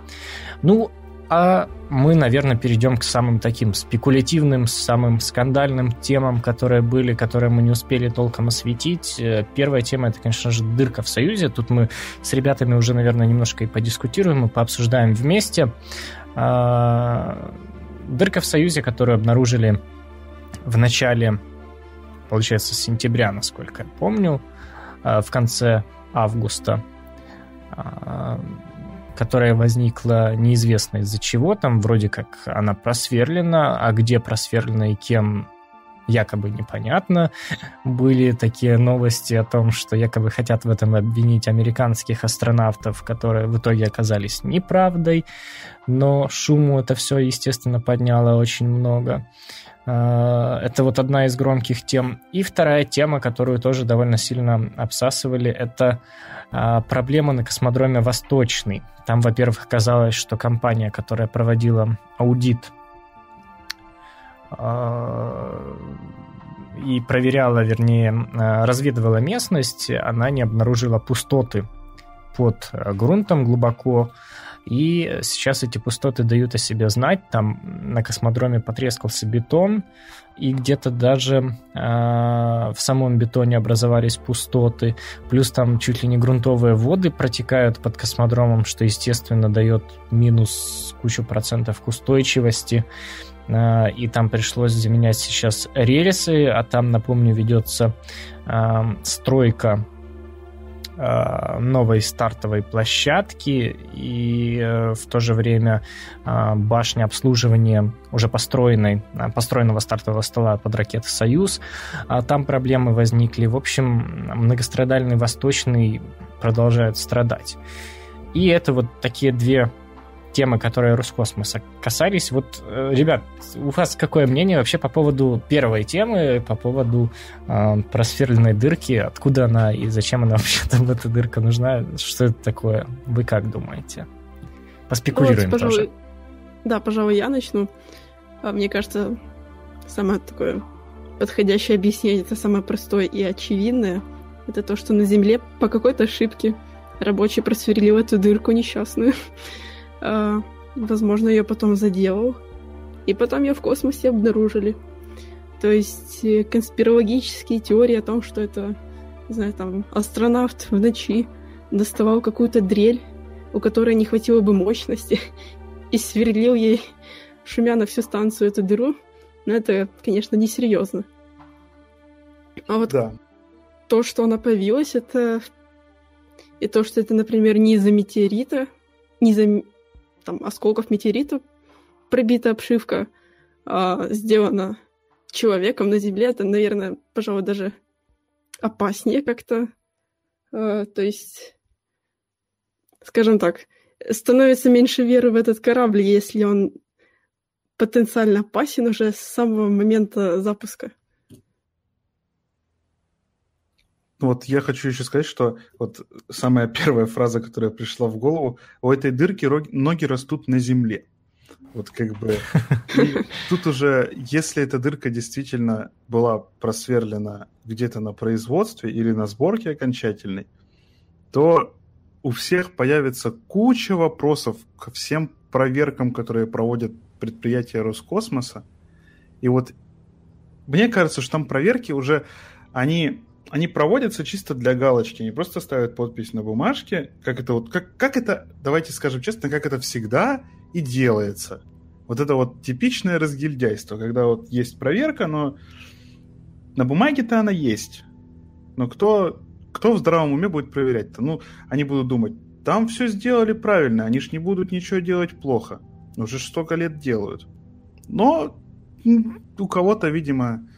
Ну, а мы, наверное, перейдем к самым таким спекулятивным, самым скандальным темам, которые были, которые мы не успели толком осветить. Э, первая тема это, конечно же, дырка в Союзе. Тут мы с ребятами уже, наверное, немножко и подискутируем, и пообсуждаем вместе. А, дырка в Союзе, которую обнаружили в начале получается, с сентября, насколько я помню, а, в конце августа, а, которая возникла неизвестно из-за чего, там вроде как она просверлена, а где просверлена и кем якобы непонятно. Были такие новости о том, что якобы хотят в этом обвинить американских астронавтов, которые в итоге оказались неправдой, но шуму это все, естественно, подняло очень много. Это вот одна из громких тем. И вторая тема, которую тоже довольно сильно обсасывали, это проблема на космодроме Восточный. Там, во-первых, казалось, что компания, которая проводила аудит и проверяла, вернее, разведывала местность, она не обнаружила пустоты под грунтом глубоко, и сейчас эти пустоты дают о себе знать. Там на космодроме потрескался бетон, и где-то даже э, в самом бетоне образовались пустоты. Плюс там чуть ли не грунтовые воды протекают под космодромом, что, естественно, дает минус кучу процентов к устойчивости. Э, и там пришлось заменять сейчас рельсы, а там, напомню, ведется э, стройка новой стартовой площадки и э, в то же время э, башня обслуживания уже построенной, построенного стартового стола под ракеты «Союз». А там проблемы возникли. В общем, многострадальный Восточный продолжает страдать. И это вот такие две темы, которые Роскосмоса касались. Вот, э, ребят, у вас какое мнение вообще по поводу первой темы, по поводу э, просверленной дырки? Откуда она и зачем она вообще там, эта дырка нужна? Что это такое? Вы как думаете? Поспекулируем вот, пожалуй, тоже. Да, пожалуй, я начну. А, мне кажется, самое такое подходящее объяснение, это самое простое и очевидное. Это то, что на Земле по какой-то ошибке рабочий просверлил эту дырку несчастную. А, возможно, ее потом заделал. И потом ее в космосе обнаружили. То есть э, конспирологические теории о том, что это, не знаю, там, астронавт в ночи доставал какую-то дрель, у которой не хватило бы мощности, и сверлил ей, шумя на всю станцию, эту дыру. Но это, конечно, несерьезно. А вот да. то, что она появилась, это... И то, что это, например, не из-за метеорита, не из-за там, осколков метеорита пробита обшивка, а, сделана человеком на Земле, это, наверное, пожалуй, даже опаснее как-то. А, то есть, скажем так, становится меньше веры в этот корабль, если он потенциально опасен уже с самого момента запуска. Вот я хочу еще сказать, что вот самая первая фраза, которая пришла в голову, у этой дырки ноги растут на земле. Вот как бы тут уже, если эта дырка действительно была просверлена где-то на производстве или на сборке окончательной, то у всех появится куча вопросов ко всем проверкам, которые проводят предприятия Роскосмоса. И вот мне кажется, что там проверки уже, они они проводятся чисто для галочки, они просто ставят подпись на бумажке, как это вот, как, как это, давайте скажем честно, как это всегда и делается. Вот это вот типичное разгильдяйство, когда вот есть проверка, но на бумаге-то она есть. Но кто, кто в здравом уме будет проверять-то? Ну, они будут думать, там все сделали правильно, они ж не будут ничего делать плохо. Уже столько лет делают. Но у кого-то, видимо,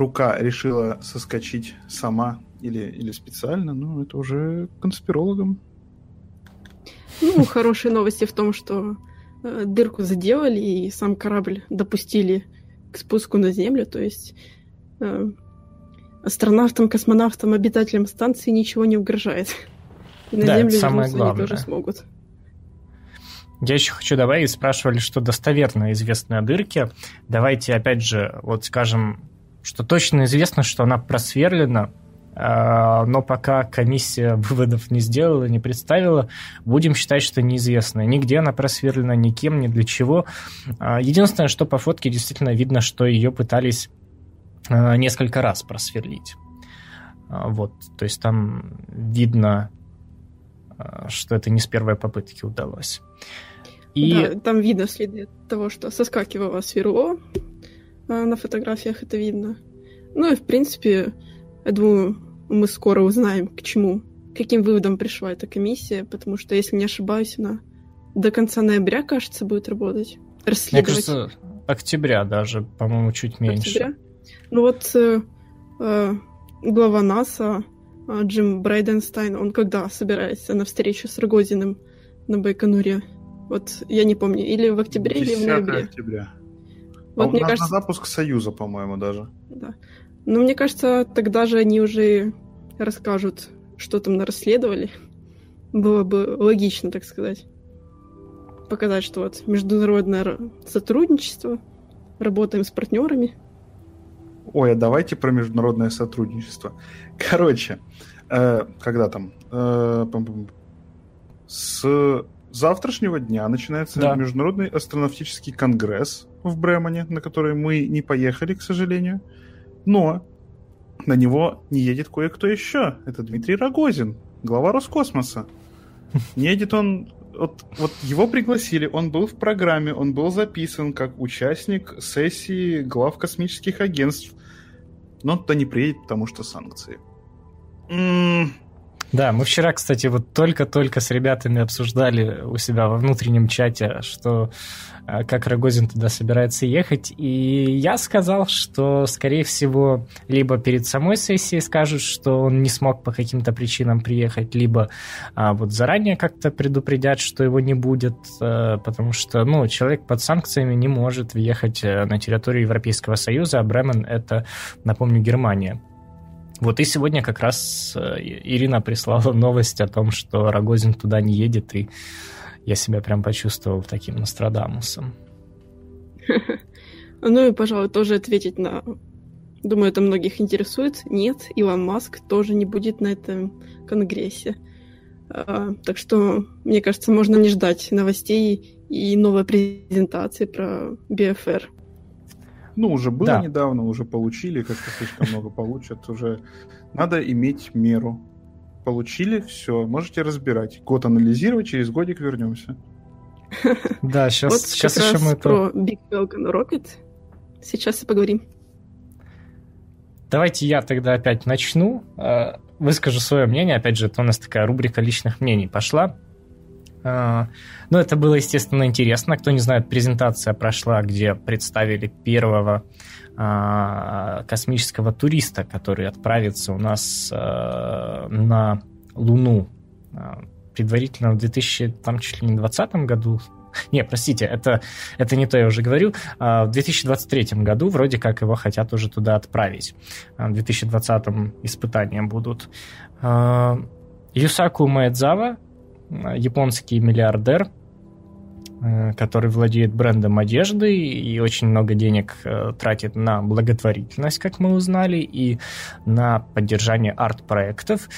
рука решила соскочить сама или, или специально, ну, это уже конспирологам. Ну, хорошие новости в том, что э, дырку заделали и сам корабль допустили к спуску на Землю, то есть э, астронавтам, космонавтам, обитателям станции ничего не угрожает. И на да, Землю это самое главное. они тоже смогут. Я еще хочу добавить, спрашивали, что достоверно известно о дырке. Давайте, опять же, вот скажем, что точно известно, что она просверлена, а, но пока комиссия выводов не сделала, не представила, будем считать, что неизвестно. Нигде она просверлена, никем, ни для чего. А, единственное, что по фотке действительно видно, что ее пытались а, несколько раз просверлить. Вот, то есть там видно, что это не с первой попытки удалось. И... Да, там видно следы того, что соскакивало сверло, на фотографиях это видно. Ну и, в принципе, я думаю, мы скоро узнаем, к чему, каким выводом пришла эта комиссия, потому что, если не ошибаюсь, она до конца ноября, кажется, будет работать. Расследовать. Мне кажется, октября даже, по-моему, чуть меньше. Октября? Ну вот э, э, глава НАСА э, Джим Брайденстайн, он когда собирается на встречу с Рогозиным на Байконуре? Вот я не помню, или в октябре, или в ноябре. октября. Вот, а мне кажется... на запуск Союза, по-моему, даже. Да. Но мне кажется, тогда же они уже расскажут, что там расследовали. Было бы логично, так сказать. Показать, что вот международное сотрудничество, работаем с партнерами. Ой, а давайте про международное сотрудничество. Короче, э, когда там? Э, с завтрашнего дня начинается да. Международный астронавтический конгресс в Бремоне, на который мы не поехали, к сожалению. Но на него не едет кое-кто еще. Это Дмитрий Рогозин, глава Роскосмоса. Не едет он... Вот, вот его пригласили, он был в программе, он был записан как участник сессии глав космических агентств. Но он туда не приедет, потому что санкции. М-м- да, мы вчера, кстати, вот только-только с ребятами обсуждали у себя во внутреннем чате, что э, как Рогозин туда собирается ехать, и я сказал, что, скорее всего, либо перед самой сессией скажут, что он не смог по каким-то причинам приехать, либо а, вот заранее как-то предупредят, что его не будет, а, потому что, ну, человек под санкциями не может въехать на территорию Европейского Союза, а Бремен — это, напомню, Германия. Вот и сегодня как раз э, Ирина прислала новость о том, что Рогозин туда не едет, и я себя прям почувствовал таким Нострадамусом. Ну и, пожалуй, тоже ответить на... Думаю, это многих интересует. Нет, Илон Маск тоже не будет на этом конгрессе. А, так что, мне кажется, можно не ждать новостей и новой презентации про BFR. Ну, уже было да. недавно, уже получили, как-то слишком много получат. Уже надо иметь меру. Получили, все, можете разбирать. Год анализировать, через годик вернемся. Да, сейчас, вот сейчас еще мы про Big Falcon Rocket. Сейчас и поговорим. Давайте я тогда опять начну. Э, выскажу свое мнение. Опять же, это у нас такая рубрика личных мнений пошла. А, ну, это было, естественно, интересно. Кто не знает, презентация прошла, где представили первого а, космического туриста, который отправится у нас а, на Луну предварительно в 2020 году. Не, простите, это, это не то, я уже говорю. В 2023 году вроде как его хотят уже туда отправить. В 2020 испытания будут. Юсаку Маэдзава, японский миллиардер, э, который владеет брендом одежды и очень много денег э, тратит на благотворительность, как мы узнали, и на поддержание арт-проектов.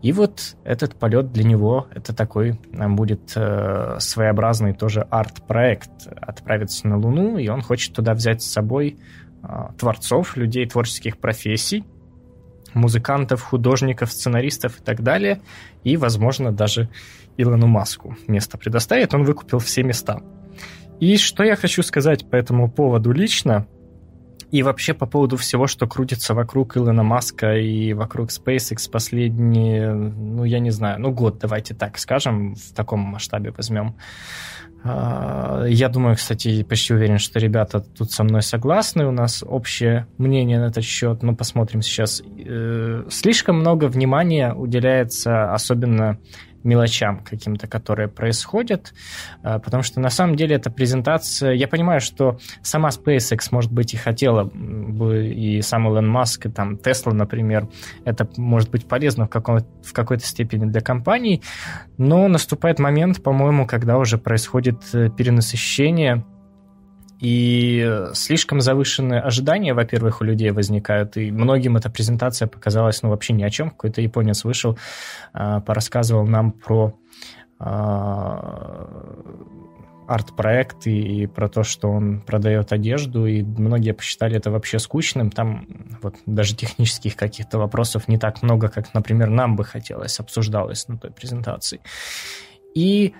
И вот этот полет для него это такой э, будет своеобразный тоже арт-проект. Отправиться на Луну, и он хочет туда взять с собой творцов, людей творческих профессий, музыкантов, художников, сценаристов и так далее, и, возможно, даже Илону Маску место предоставит, он выкупил все места. И что я хочу сказать по этому поводу лично, и вообще по поводу всего, что крутится вокруг Илона Маска и вокруг SpaceX последние, ну, я не знаю, ну, год, давайте так скажем, в таком масштабе возьмем. А, я думаю, кстати, почти уверен, что ребята тут со мной согласны. У нас общее мнение на этот счет. Ну, посмотрим сейчас. Э, слишком много внимания уделяется, особенно мелочам каким-то, которые происходят, а, потому что на самом деле эта презентация, я понимаю, что сама SpaceX, может быть, и хотела бы, и сам Илон Маск, и там Tesla, например, это может быть полезно в, каком, в какой-то степени для компаний, но наступает момент, по-моему, когда уже происходит э, перенасыщение и слишком завышенные ожидания, во-первых, у людей возникают, и многим эта презентация показалась, ну, вообще ни о чем. Какой-то японец вышел, а, порассказывал нам про а, арт-проект и, и про то, что он продает одежду, и многие посчитали это вообще скучным. Там вот даже технических каких-то вопросов не так много, как, например, нам бы хотелось, обсуждалось на той презентации. И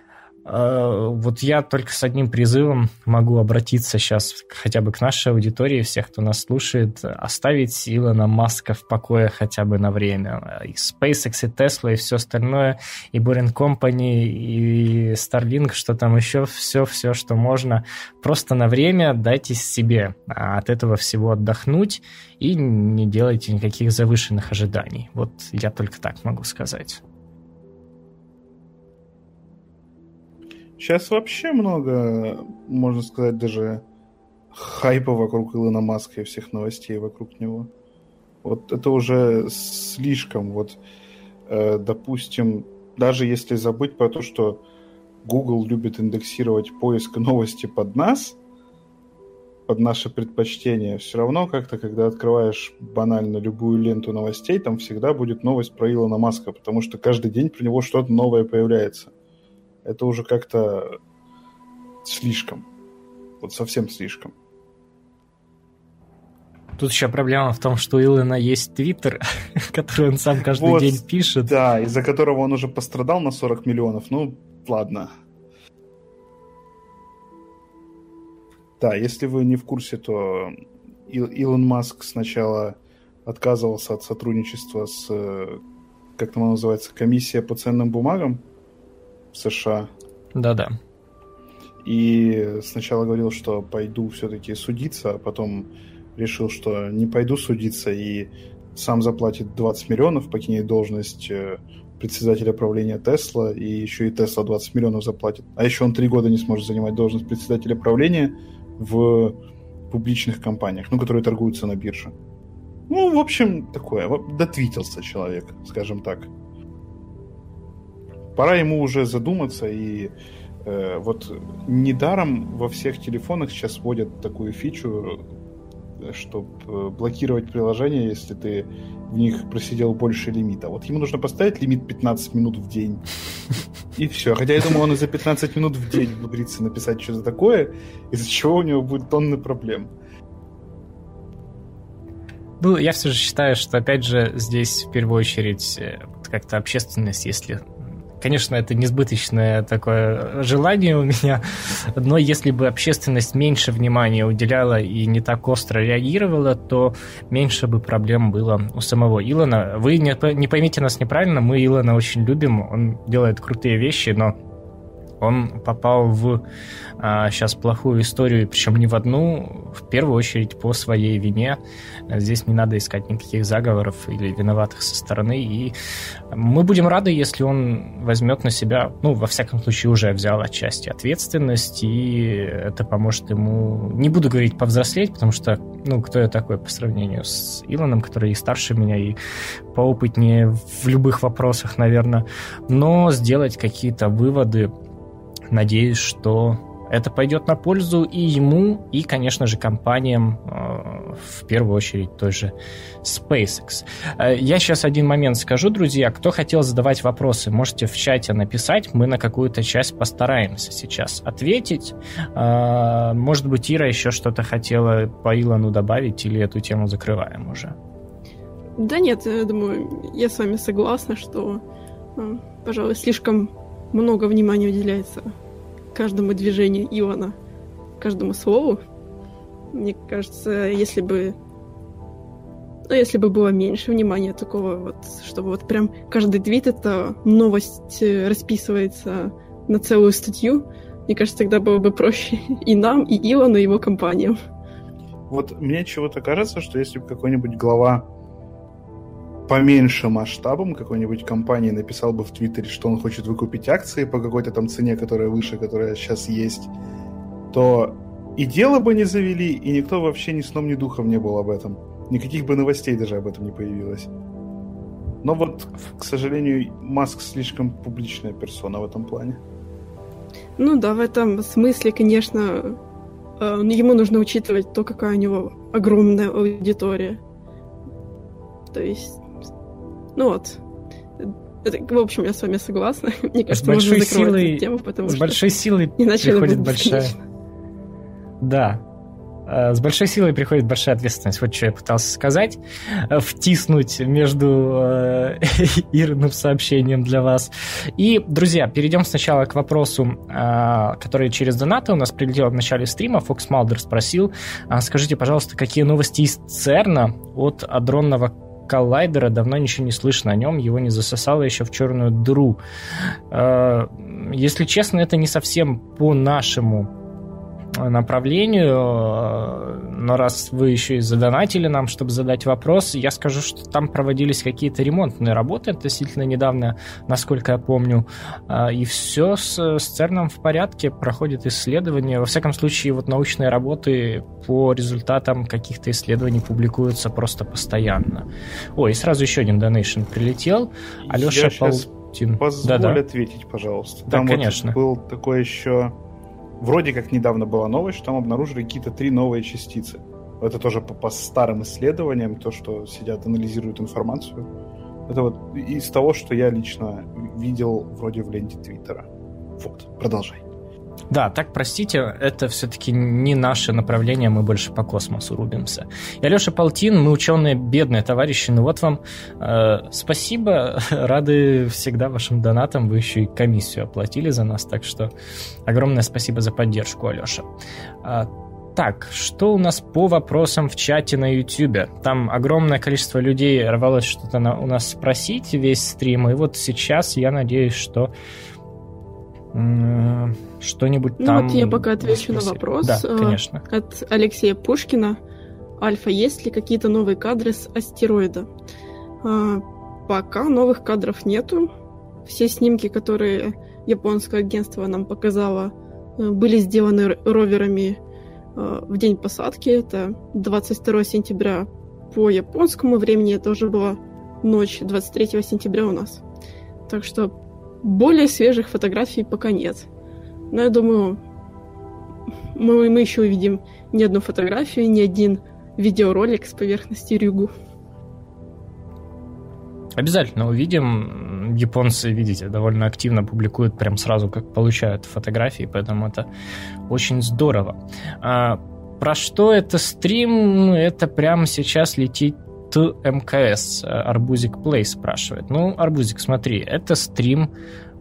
вот я только с одним призывом могу обратиться сейчас хотя бы к нашей аудитории, всех, кто нас слушает, оставить Илона Маска в покое хотя бы на время. И SpaceX, и Tesla, и все остальное, и Boring Company, и Starlink, что там еще, все-все, что можно. Просто на время дайте себе от этого всего отдохнуть и не делайте никаких завышенных ожиданий. Вот я только так могу сказать. Сейчас вообще много, можно сказать, даже хайпа вокруг Илона Маска и всех новостей вокруг него. Вот это уже слишком. Вот, э, допустим, даже если забыть про то, что Google любит индексировать поиск новости под нас, под наши предпочтения, все равно как-то, когда открываешь банально любую ленту новостей, там всегда будет новость про Илона Маска, потому что каждый день про него что-то новое появляется. Это уже как-то слишком. Вот совсем слишком. Тут еще проблема в том, что у Илона есть Твиттер, который он сам каждый вот, день пишет. Да, из-за которого он уже пострадал на 40 миллионов. Ну, ладно. Да, если вы не в курсе, то Илон Маск сначала отказывался от сотрудничества с, как там она называется, комиссия по ценным бумагам в США. Да-да. И сначала говорил, что пойду все-таки судиться, а потом решил, что не пойду судиться и сам заплатит 20 миллионов, покинет должность э, председателя правления Тесла, и еще и Тесла 20 миллионов заплатит. А еще он три года не сможет занимать должность председателя правления в публичных компаниях, ну, которые торгуются на бирже. Ну, в общем, такое. Дотвитился человек, скажем так. Пора ему уже задуматься и э, вот недаром во всех телефонах сейчас вводят такую фичу, чтобы э, блокировать приложения, если ты в них просидел больше лимита. Вот ему нужно поставить лимит 15 минут в день. И все. Хотя я думаю, он и за 15 минут в день умудрится написать что-то такое, из-за чего у него будет тонны проблем. Ну, я все же считаю, что, опять же, здесь в первую очередь э, как-то общественность, если Конечно, это несбыточное такое желание у меня, но если бы общественность меньше внимания уделяла и не так остро реагировала, то меньше бы проблем было у самого Илона. Вы не, не поймите нас неправильно, мы Илона очень любим, он делает крутые вещи, но он попал в а, сейчас плохую историю, причем не в одну, в первую очередь по своей вине. Здесь не надо искать никаких заговоров или виноватых со стороны. И мы будем рады, если он возьмет на себя, ну, во всяком случае, уже взял отчасти ответственность, и это поможет ему, не буду говорить повзрослеть, потому что, ну, кто я такой по сравнению с Илоном, который и старше меня, и поопытнее в любых вопросах, наверное, но сделать какие-то выводы надеюсь, что это пойдет на пользу и ему, и, конечно же, компаниям, э, в первую очередь той же SpaceX. Э, я сейчас один момент скажу, друзья. Кто хотел задавать вопросы, можете в чате написать. Мы на какую-то часть постараемся сейчас ответить. Э, может быть, Ира еще что-то хотела по Илону добавить, или эту тему закрываем уже? Да нет, я думаю, я с вами согласна, что, пожалуй, слишком много внимания уделяется каждому движению Ивана, каждому слову. Мне кажется, если бы ну, если бы было меньше внимания такого вот, чтобы вот прям каждый твит это новость э, расписывается на целую статью, мне кажется, тогда было бы проще и нам, и Илону, и его компаниям. Вот мне чего-то кажется, что если бы какой-нибудь глава поменьше масштабом какой-нибудь компании написал бы в Твиттере, что он хочет выкупить акции по какой-то там цене, которая выше, которая сейчас есть, то и дело бы не завели, и никто вообще ни сном, ни духом не был об этом. Никаких бы новостей даже об этом не появилось. Но вот, к сожалению, Маск слишком публичная персона в этом плане. Ну да, в этом смысле, конечно, э, ему нужно учитывать то, какая у него огромная аудитория. То есть ну вот. Это, в общем, я с вами согласна. Мне кажется, с большой можно силой, эту тему, потому с что большой силой приходит большая... Да. Э, с большой силой приходит большая ответственность. Вот что я пытался сказать. Э, втиснуть между э, Ирным сообщением для вас. И, друзья, перейдем сначала к вопросу, который через донаты у нас прилетел в начале стрима. Фокс Малдер спросил, скажите, пожалуйста, какие новости из ЦЕРНа от адронного коллайдера, давно ничего не слышно о нем, его не засосало еще в черную дыру. Э, если честно, это не совсем по нашему направлению, но раз вы еще и задонатили нам, чтобы задать вопрос, я скажу, что там проводились какие-то ремонтные работы относительно недавно, насколько я помню, а, и все с, с ЦЕРНом в порядке, проходит исследования, во всяком случае, вот научные работы по результатам каких-то исследований публикуются просто постоянно. Ой, и сразу еще один донейшн прилетел. Алеша Паутин. Позволь да -да. ответить, пожалуйста. Там да, конечно. Вот был такой еще вроде как недавно была новость, что там обнаружили какие-то три новые частицы. Это тоже по, по старым исследованиям, то, что сидят, анализируют информацию. Это вот из того, что я лично видел вроде в ленте Твиттера. Вот, продолжай. Да, так, простите, это все-таки не наше направление, мы больше по космосу рубимся. Я Леша Полтин, мы ученые бедные товарищи, ну вот вам э, спасибо, рады всегда вашим донатам, вы еще и комиссию оплатили за нас, так что огромное спасибо за поддержку, Алеша. А, так, что у нас по вопросам в чате на YouTube? Там огромное количество людей рвалось что-то на, у нас спросить весь стрим, и вот сейчас я надеюсь, что что-нибудь ну, там... вот я пока отвечу на вопрос. Да, э, конечно. От Алексея Пушкина. Альфа, есть ли какие-то новые кадры с астероида? А, пока новых кадров нету. Все снимки, которые японское агентство нам показало, э, были сделаны роверами э, в день посадки. Это 22 сентября по японскому времени. Это уже была ночь 23 сентября у нас. Так что более свежих фотографий пока нет. Но я думаю, мы, мы еще увидим ни одну фотографию, ни один видеоролик с поверхности Рюгу. Обязательно увидим. Японцы, видите, довольно активно публикуют прям сразу, как получают фотографии, поэтому это очень здорово. А, про что это стрим? Это прямо сейчас летит МКС. Арбузик Плей спрашивает. Ну, Арбузик, смотри, это стрим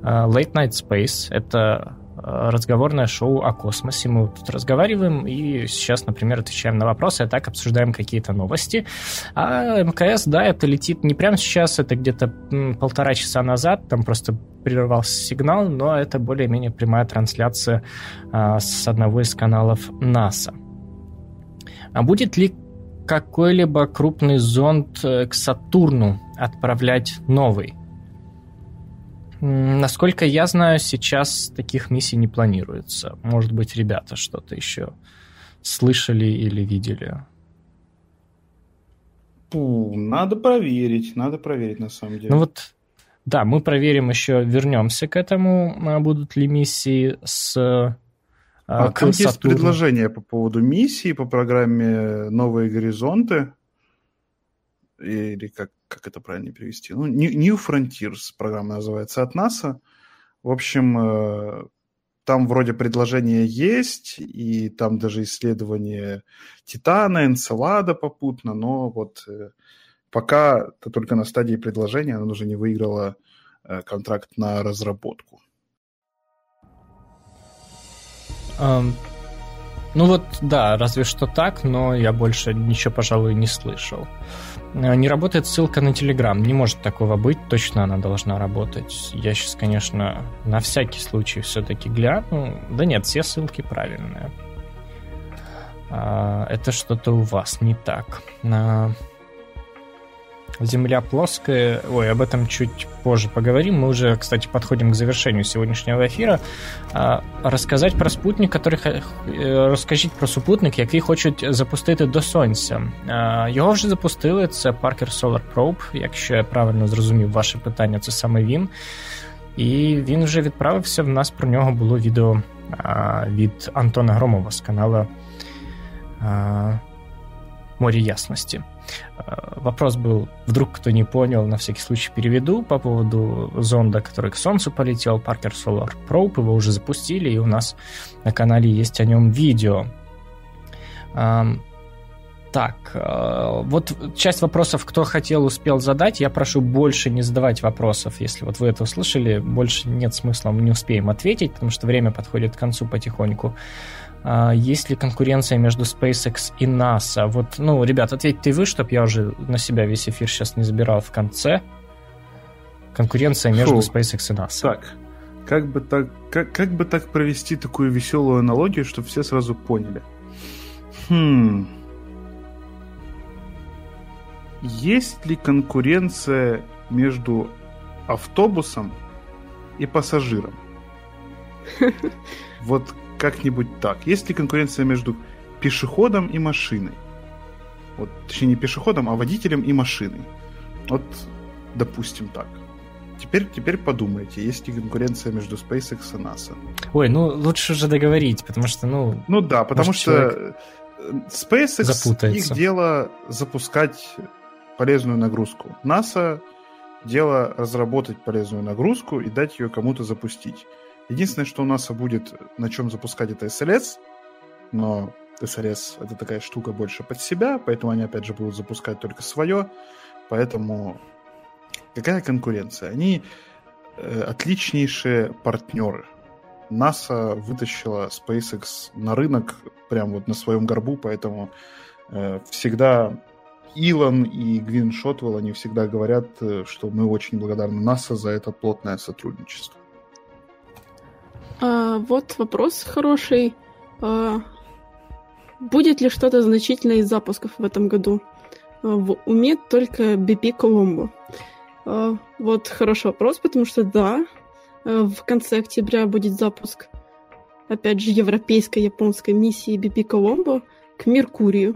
uh, Late Night Space. Это разговорное шоу о космосе. Мы тут разговариваем и сейчас, например, отвечаем на вопросы, а так обсуждаем какие-то новости. А МКС, да, это летит не прямо сейчас, это где-то полтора часа назад, там просто прервался сигнал, но это более-менее прямая трансляция а, с одного из каналов НАСА. А будет ли какой-либо крупный зонд э, к Сатурну отправлять новый? Насколько я знаю, сейчас таких миссий не планируется. Может быть, ребята что-то еще слышали или видели. Фу, надо проверить, надо проверить на самом деле. Ну вот, да, мы проверим еще, вернемся к этому, а будут ли миссии с а, а там есть предложение по поводу миссии по программе «Новые горизонты» или как, как это правильно перевести? Ну, New Frontiers программа называется от НАСА. В общем, э, там вроде предложения есть, и там даже исследование Титана, Энцелада попутно, но вот э, пока это только на стадии предложения, она уже не выиграла э, контракт на разработку. Um, ну вот, да, разве что так, но я больше ничего, пожалуй, не слышал. Э, не работает ссылка на Telegram. Не может такого быть. Точно она должна работать. Я сейчас, конечно, на всякий случай все-таки гляну. Да нет, все ссылки правильные. А, это что-то у вас не так. Земля плоская. Ой, об этом чуть позже поговорим. Мы уже, кстати, подходим к завершению сегодняшнего эфира. А, рассказать про спутник, который э, розкажіть про супутник, який хочуть запустити до сонця. А, його вже запустили. Це Parker Solar Probe. Якщо я правильно зрозумів ваше питання, це саме він. І він вже відправився. В нас про нього було відео а, від Антона Громова з каналу Море ясности. Э, вопрос был, вдруг кто не понял, на всякий случай переведу, по поводу зонда, который к Солнцу полетел, Parker Solar Probe, его уже запустили, и у нас на канале есть о нем видео. Так, э, вот часть вопросов, кто хотел, успел задать. Я прошу больше не задавать вопросов. Если вот вы это услышали, больше нет смысла, мы не успеем ответить, потому что время подходит к концу потихоньку. А, есть ли конкуренция между SpaceX и NASA? Вот, ну, ребят, ответьте вы, чтобы я уже на себя весь эфир сейчас не забирал в конце. Конкуренция между Фу. SpaceX и NASA. Так, Как бы так, как, как бы так провести такую веселую аналогию, чтобы все сразу поняли? Хм. Есть ли конкуренция между автобусом и пассажиром? Вот как-нибудь так. Есть ли конкуренция между пешеходом и машиной? Вот, точнее, не пешеходом, а водителем и машиной. Вот, допустим, так. Теперь, теперь подумайте, есть ли конкуренция между SpaceX и NASA? Ой, ну лучше уже договорить, потому что, ну... Ну да, потому что SpaceX, запутается. их дело запускать полезную нагрузку. NASA дело разработать полезную нагрузку и дать ее кому-то запустить. Единственное, что у NASA будет на чем запускать, это SLS, но SLS это такая штука больше под себя, поэтому они опять же будут запускать только свое, поэтому какая конкуренция? Они э, отличнейшие партнеры. NASA вытащила SpaceX на рынок прям вот на своем горбу, поэтому э, всегда Илон и Гвин Шотвелл, они всегда говорят, э, что мы очень благодарны НАСА за это плотное сотрудничество. А, вот вопрос хороший. А, будет ли что-то значительное из запусков в этом году? А, в уме только BP Colombo. А, вот хороший вопрос, потому что да, а, в конце октября будет запуск, опять же, европейской японской миссии BP Colombo к Меркурию.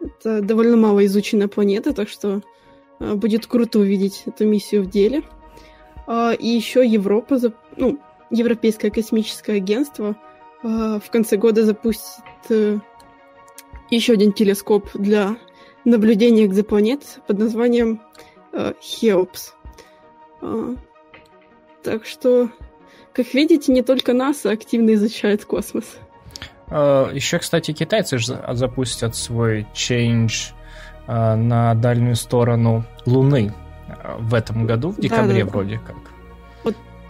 Это довольно мало изученная планета, так что э, будет круто увидеть эту миссию в деле. А, и еще Европа, ну, Европейское космическое агентство э, в конце года запустит э, еще один телескоп для наблюдения экзопланет под названием Хеопс. А, так что, как видите, не только НАСА активно изучает космос. Э, Еще, кстати, китайцы же запустят свой change э, на дальнюю сторону Луны э, в этом году, в декабре да, да. вроде как.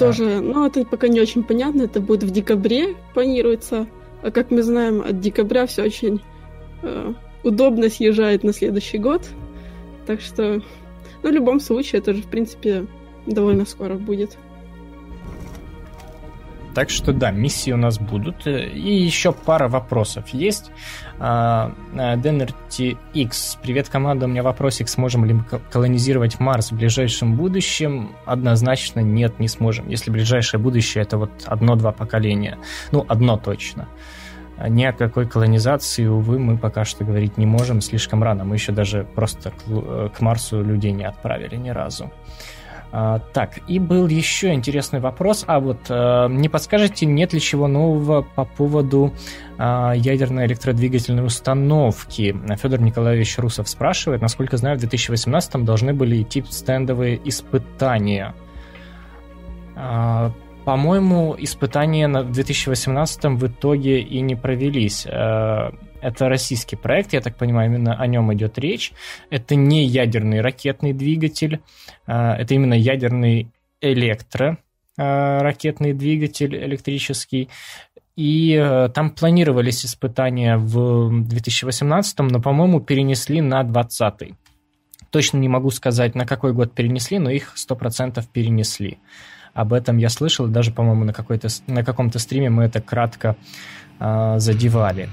Тоже, ну это пока не очень понятно, это будет в декабре планируется, а как мы знаем, от декабря все очень э, удобно съезжает на следующий год, так что, ну в любом случае это же в принципе довольно скоро будет. Так что да, миссии у нас будут. И еще пара вопросов есть. DNRT а, X. Привет, команда. У меня вопросик. Сможем ли мы колонизировать Марс в ближайшем будущем? Однозначно нет, не сможем. Если ближайшее будущее это вот одно-два поколения. Ну, одно точно. Ни о какой колонизации, увы, мы пока что говорить не можем. Слишком рано. Мы еще даже просто к, к Марсу людей не отправили ни разу. А, так, и был еще интересный вопрос. А вот э, не подскажете, нет ли чего нового по поводу э, ядерной электродвигательной установки? Федор Николаевич Русов спрашивает. Насколько знаю, в 2018 должны были идти стендовые испытания. Э, по-моему, испытания в 2018 в итоге и не провелись. Это российский проект, я так понимаю, именно о нем идет речь. Это не ядерный ракетный двигатель, а, это именно ядерный электро а, ракетный двигатель электрический. И э, там планировались испытания в 2018, но, по-моему, перенесли на 2020. Точно не могу сказать, на какой год перенесли, но их 100% перенесли. Об этом я слышал, даже, по-моему, на, на каком-то стриме мы это кратко э, задевали.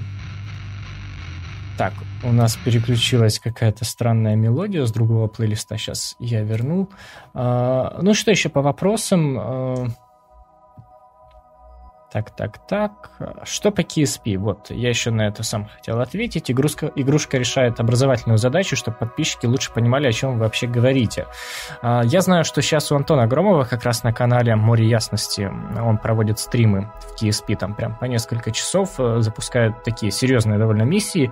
Так, у нас переключилась какая-то странная мелодия с другого плейлиста. Сейчас я верну. А, ну что еще по вопросам? Так, так, так. Что по KSP? Вот, я еще на это сам хотел ответить. Игрушка, игрушка решает образовательную задачу, чтобы подписчики лучше понимали, о чем вы вообще говорите. А, я знаю, что сейчас у Антона Громова как раз на канале «Море ясности» он проводит стримы в KSP, там прям по несколько часов, э, запускает такие серьезные довольно миссии.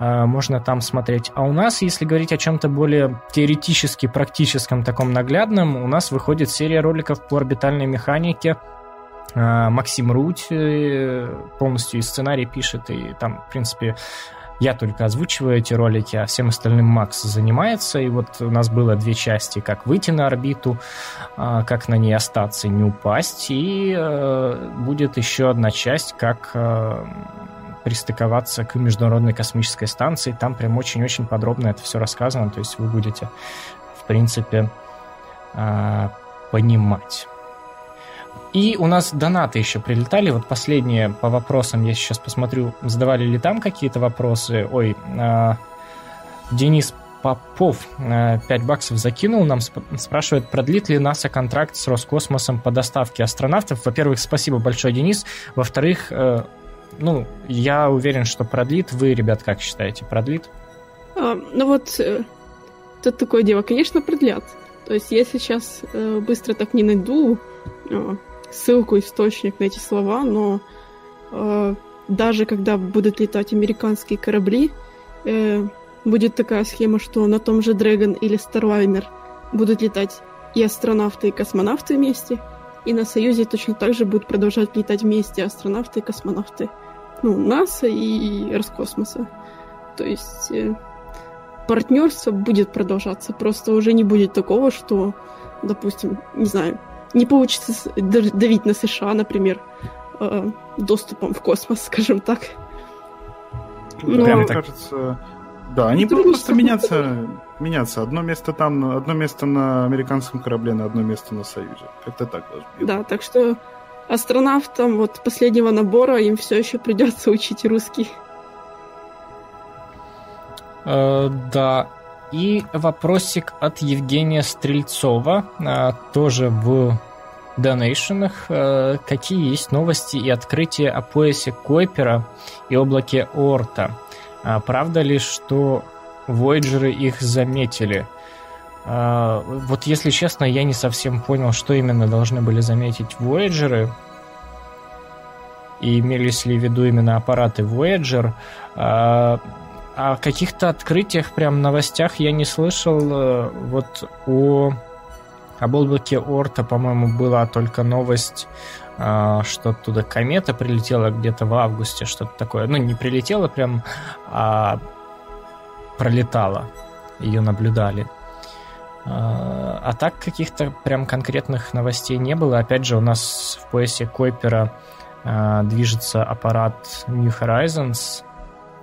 А, можно там смотреть. А у нас, если говорить о чем-то более теоретически практическом, таком наглядном, у нас выходит серия роликов по орбитальной механике, Максим Руть э, полностью и сценарий пишет, и там, в принципе, я только озвучиваю эти ролики, а всем остальным Макс занимается. И вот у нас было две части, как выйти на орбиту, а, как на ней остаться не упасть. И э, будет еще одна часть, как э, пристыковаться к Международной космической станции. Там прям очень-очень подробно это все рассказано. То есть вы будете, в принципе, а, понимать. И у нас донаты еще прилетали. Вот последние по вопросам я сейчас посмотрю, задавали ли там какие-то вопросы. Ой, э, Денис Попов 5 э, баксов закинул нам, спрашивает, продлит ли НАСА контракт с Роскосмосом по доставке астронавтов. Во-первых, спасибо большое, Денис. Во-вторых, э, ну, я уверен, что продлит. Вы, ребят, как считаете, продлит? А, ну вот, э, тут такое дело, конечно, продлят. То есть я сейчас э, быстро так не найду ссылку, источник на эти слова, но э, даже когда будут летать американские корабли, э, будет такая схема, что на том же Dragon или Starliner будут летать и астронавты, и космонавты вместе, и на Союзе точно так же будут продолжать летать вместе астронавты и космонавты. Ну, НАСА и Роскосмоса. То есть э, партнерство будет продолжаться. Просто уже не будет такого, что, допустим, не знаю, не получится давить на США, например, э, доступом в космос, скажем так. Но... Прям так. кажется, да, они будут просто меняться, меняться. Одно место там, одно место на американском корабле, на одно место на Союзе. Как-то так должно быть. Да, так что астронавтам вот последнего набора им все еще придется учить русский. Э, да. И вопросик от Евгения Стрельцова, э, тоже в донейшенах. Э, какие есть новости и открытия о поясе Койпера и облаке Орта? А правда ли, что Voyager их заметили? А, вот если честно, я не совсем понял, что именно должны были заметить Voyager. И имелись ли в виду именно аппараты Voyager. О каких-то открытиях, прям новостях я не слышал. Э, вот о об облаке Орта, по-моему, была только новость а, что туда комета прилетела где-то в августе, что-то такое. Ну, не прилетела прям, а пролетала. Ее наблюдали. А, а так каких-то прям конкретных новостей не было. Опять же, у нас в поясе Койпера движется аппарат New Horizons.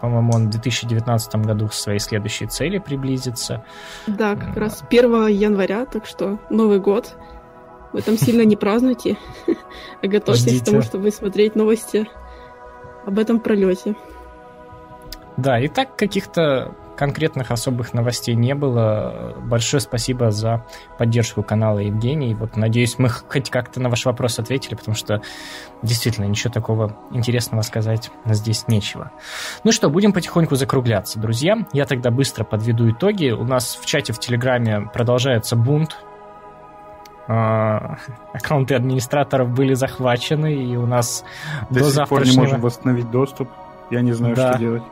По-моему, он в 2019 году к своей следующей цели приблизится. Да, как раз 1 января, так что Новый год. Вы там сильно не празднуйте, а готовьтесь к тому, чтобы смотреть новости об этом пролете. Да, и так каких-то конкретных особых новостей не было. Большое спасибо за поддержку канала Евгений. Вот, надеюсь, мы хоть как-то на ваш вопрос ответили, потому что действительно ничего такого интересного сказать здесь нечего. Ну что, будем потихоньку закругляться, друзья. Я тогда быстро подведу итоги. У нас в чате в Телеграме продолжается бунт а, аккаунты администраторов были захвачены, и у нас до, до завтрашнего... пор не можем восстановить доступ. Я не знаю, да. что делать.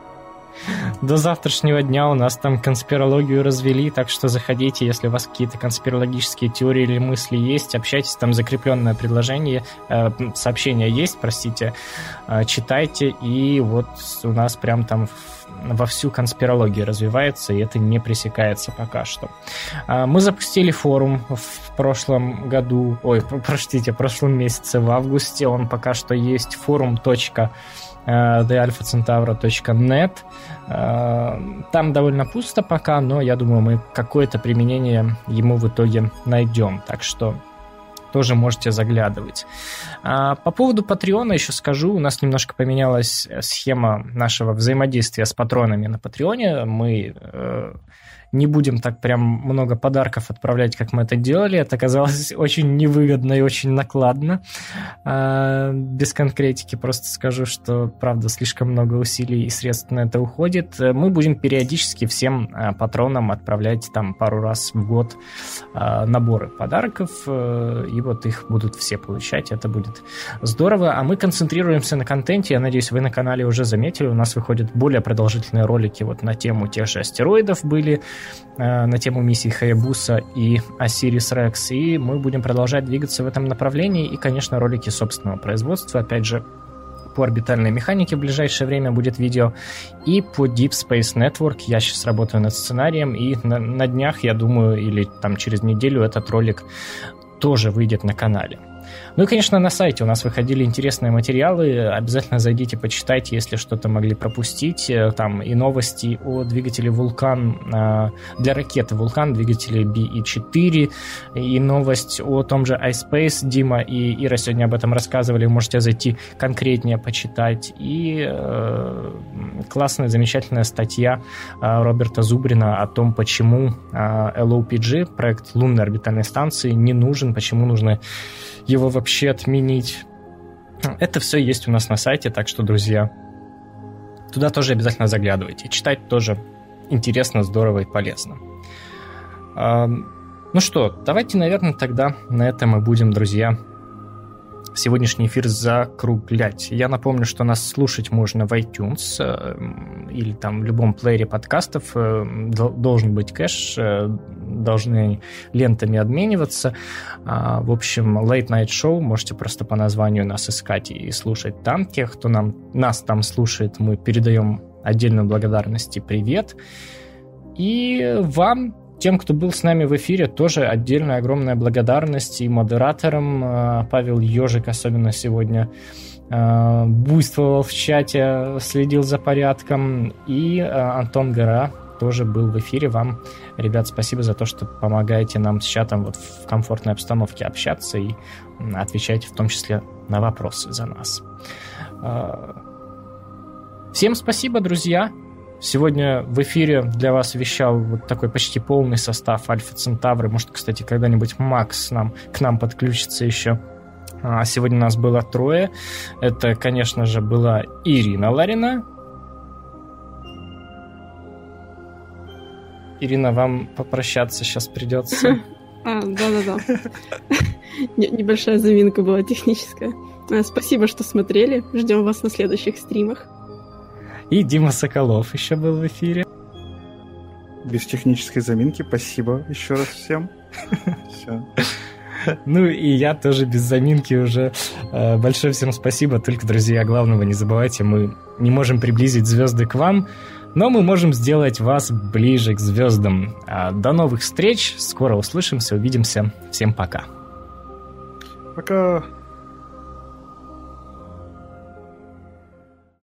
До завтрашнего дня у нас там конспирологию развели, так что заходите, если у вас какие-то конспирологические теории или мысли есть, общайтесь, там закрепленное предложение, э, сообщение есть, простите, э, читайте, и вот у нас прям там вовсю конспирология развивается, и это не пресекается пока что. Э, мы запустили форум в прошлом году, ой, простите, в прошлом месяце, в августе, он пока что есть форум.com thealphacentauro.net. Э, там довольно пусто пока, но я думаю, мы какое-то применение ему в итоге найдем. Так что тоже можете заглядывать. А по поводу Патреона еще скажу, у нас немножко поменялась схема нашего взаимодействия с патронами на Патреоне. Мы э, не будем так прям много подарков отправлять, как мы это делали. Это оказалось очень невыгодно и очень накладно. А, без конкретики просто скажу, что, правда, слишком много усилий и средств на это уходит. Мы будем периодически всем а, патронам отправлять там пару раз в год а, наборы подарков, э, и вот их будут все получать. Это будет здорово. А мы концентрируемся на контенте. Я надеюсь, вы на канале уже заметили, у нас выходят более продолжительные ролики вот на тему тех же астероидов были, Э, на тему миссии Хаябуса и Осирис Рекс, и мы будем продолжать двигаться в этом направлении, и, конечно, ролики собственного производства, опять же, по орбитальной механике в ближайшее время будет видео, и по Deep Space Network. Я сейчас работаю над сценарием, и на, на днях, я думаю, или там через неделю этот ролик тоже выйдет на канале. Ну и, конечно, на сайте у нас выходили интересные материалы. Обязательно зайдите, почитайте, если что-то могли пропустить. Э, там и новости о двигателе «Вулкан» э, для ракеты «Вулкан», двигателе BE-4, и новость о том же iSpace. Дима и Ира сегодня об этом рассказывали. Можете зайти конкретнее почитать. И э, классная, замечательная статья Роберта Зубрина о том, почему LOPG, проект лунной орбитальной станции, не нужен, почему нужно его вообще отменить. Это все есть у нас на сайте, так что, друзья, туда тоже обязательно заглядывайте. Читать тоже интересно, здорово и полезно. Ну что, давайте, наверное, тогда на этом мы будем, друзья, сегодняшний эфир закруглять. Я напомню, что нас слушать можно в iTunes э, или там в любом плеере подкастов. Э, должен быть кэш, э, должны лентами обмениваться. А, в общем, Late Night Show можете просто по названию нас искать и слушать там. Тех, кто нам, нас там слушает, мы передаем отдельную благодарность и привет. И вам тем, кто был с нами в эфире, тоже отдельная огромная благодарность и модераторам. Э, Павел Ежик особенно сегодня э, буйствовал в чате, следил за порядком. И э, Антон Гора тоже был в эфире. Вам, ребят, спасибо за то, что помогаете нам с чатом вот в комфортной обстановке общаться и отвечаете в том числе на вопросы за нас. Всем спасибо, друзья. Сегодня в эфире для вас вещал вот такой почти полный состав Альфа Центавры. Может, кстати, когда-нибудь Макс нам, к нам подключится еще. А сегодня нас было трое. Это, конечно же, была Ирина Ларина. Ирина, вам попрощаться сейчас придется. А, да-да-да. Небольшая заминка была техническая. А, спасибо, что смотрели. Ждем вас на следующих стримах. И Дима Соколов еще был в эфире. Без технической заминки. Спасибо еще раз всем. Все. Ну и я тоже без заминки уже. Э, большое всем спасибо. Только, друзья, главного не забывайте, мы не можем приблизить звезды к вам, но мы можем сделать вас ближе к звездам. А, до новых встреч. Скоро услышимся, увидимся. Всем пока. Пока.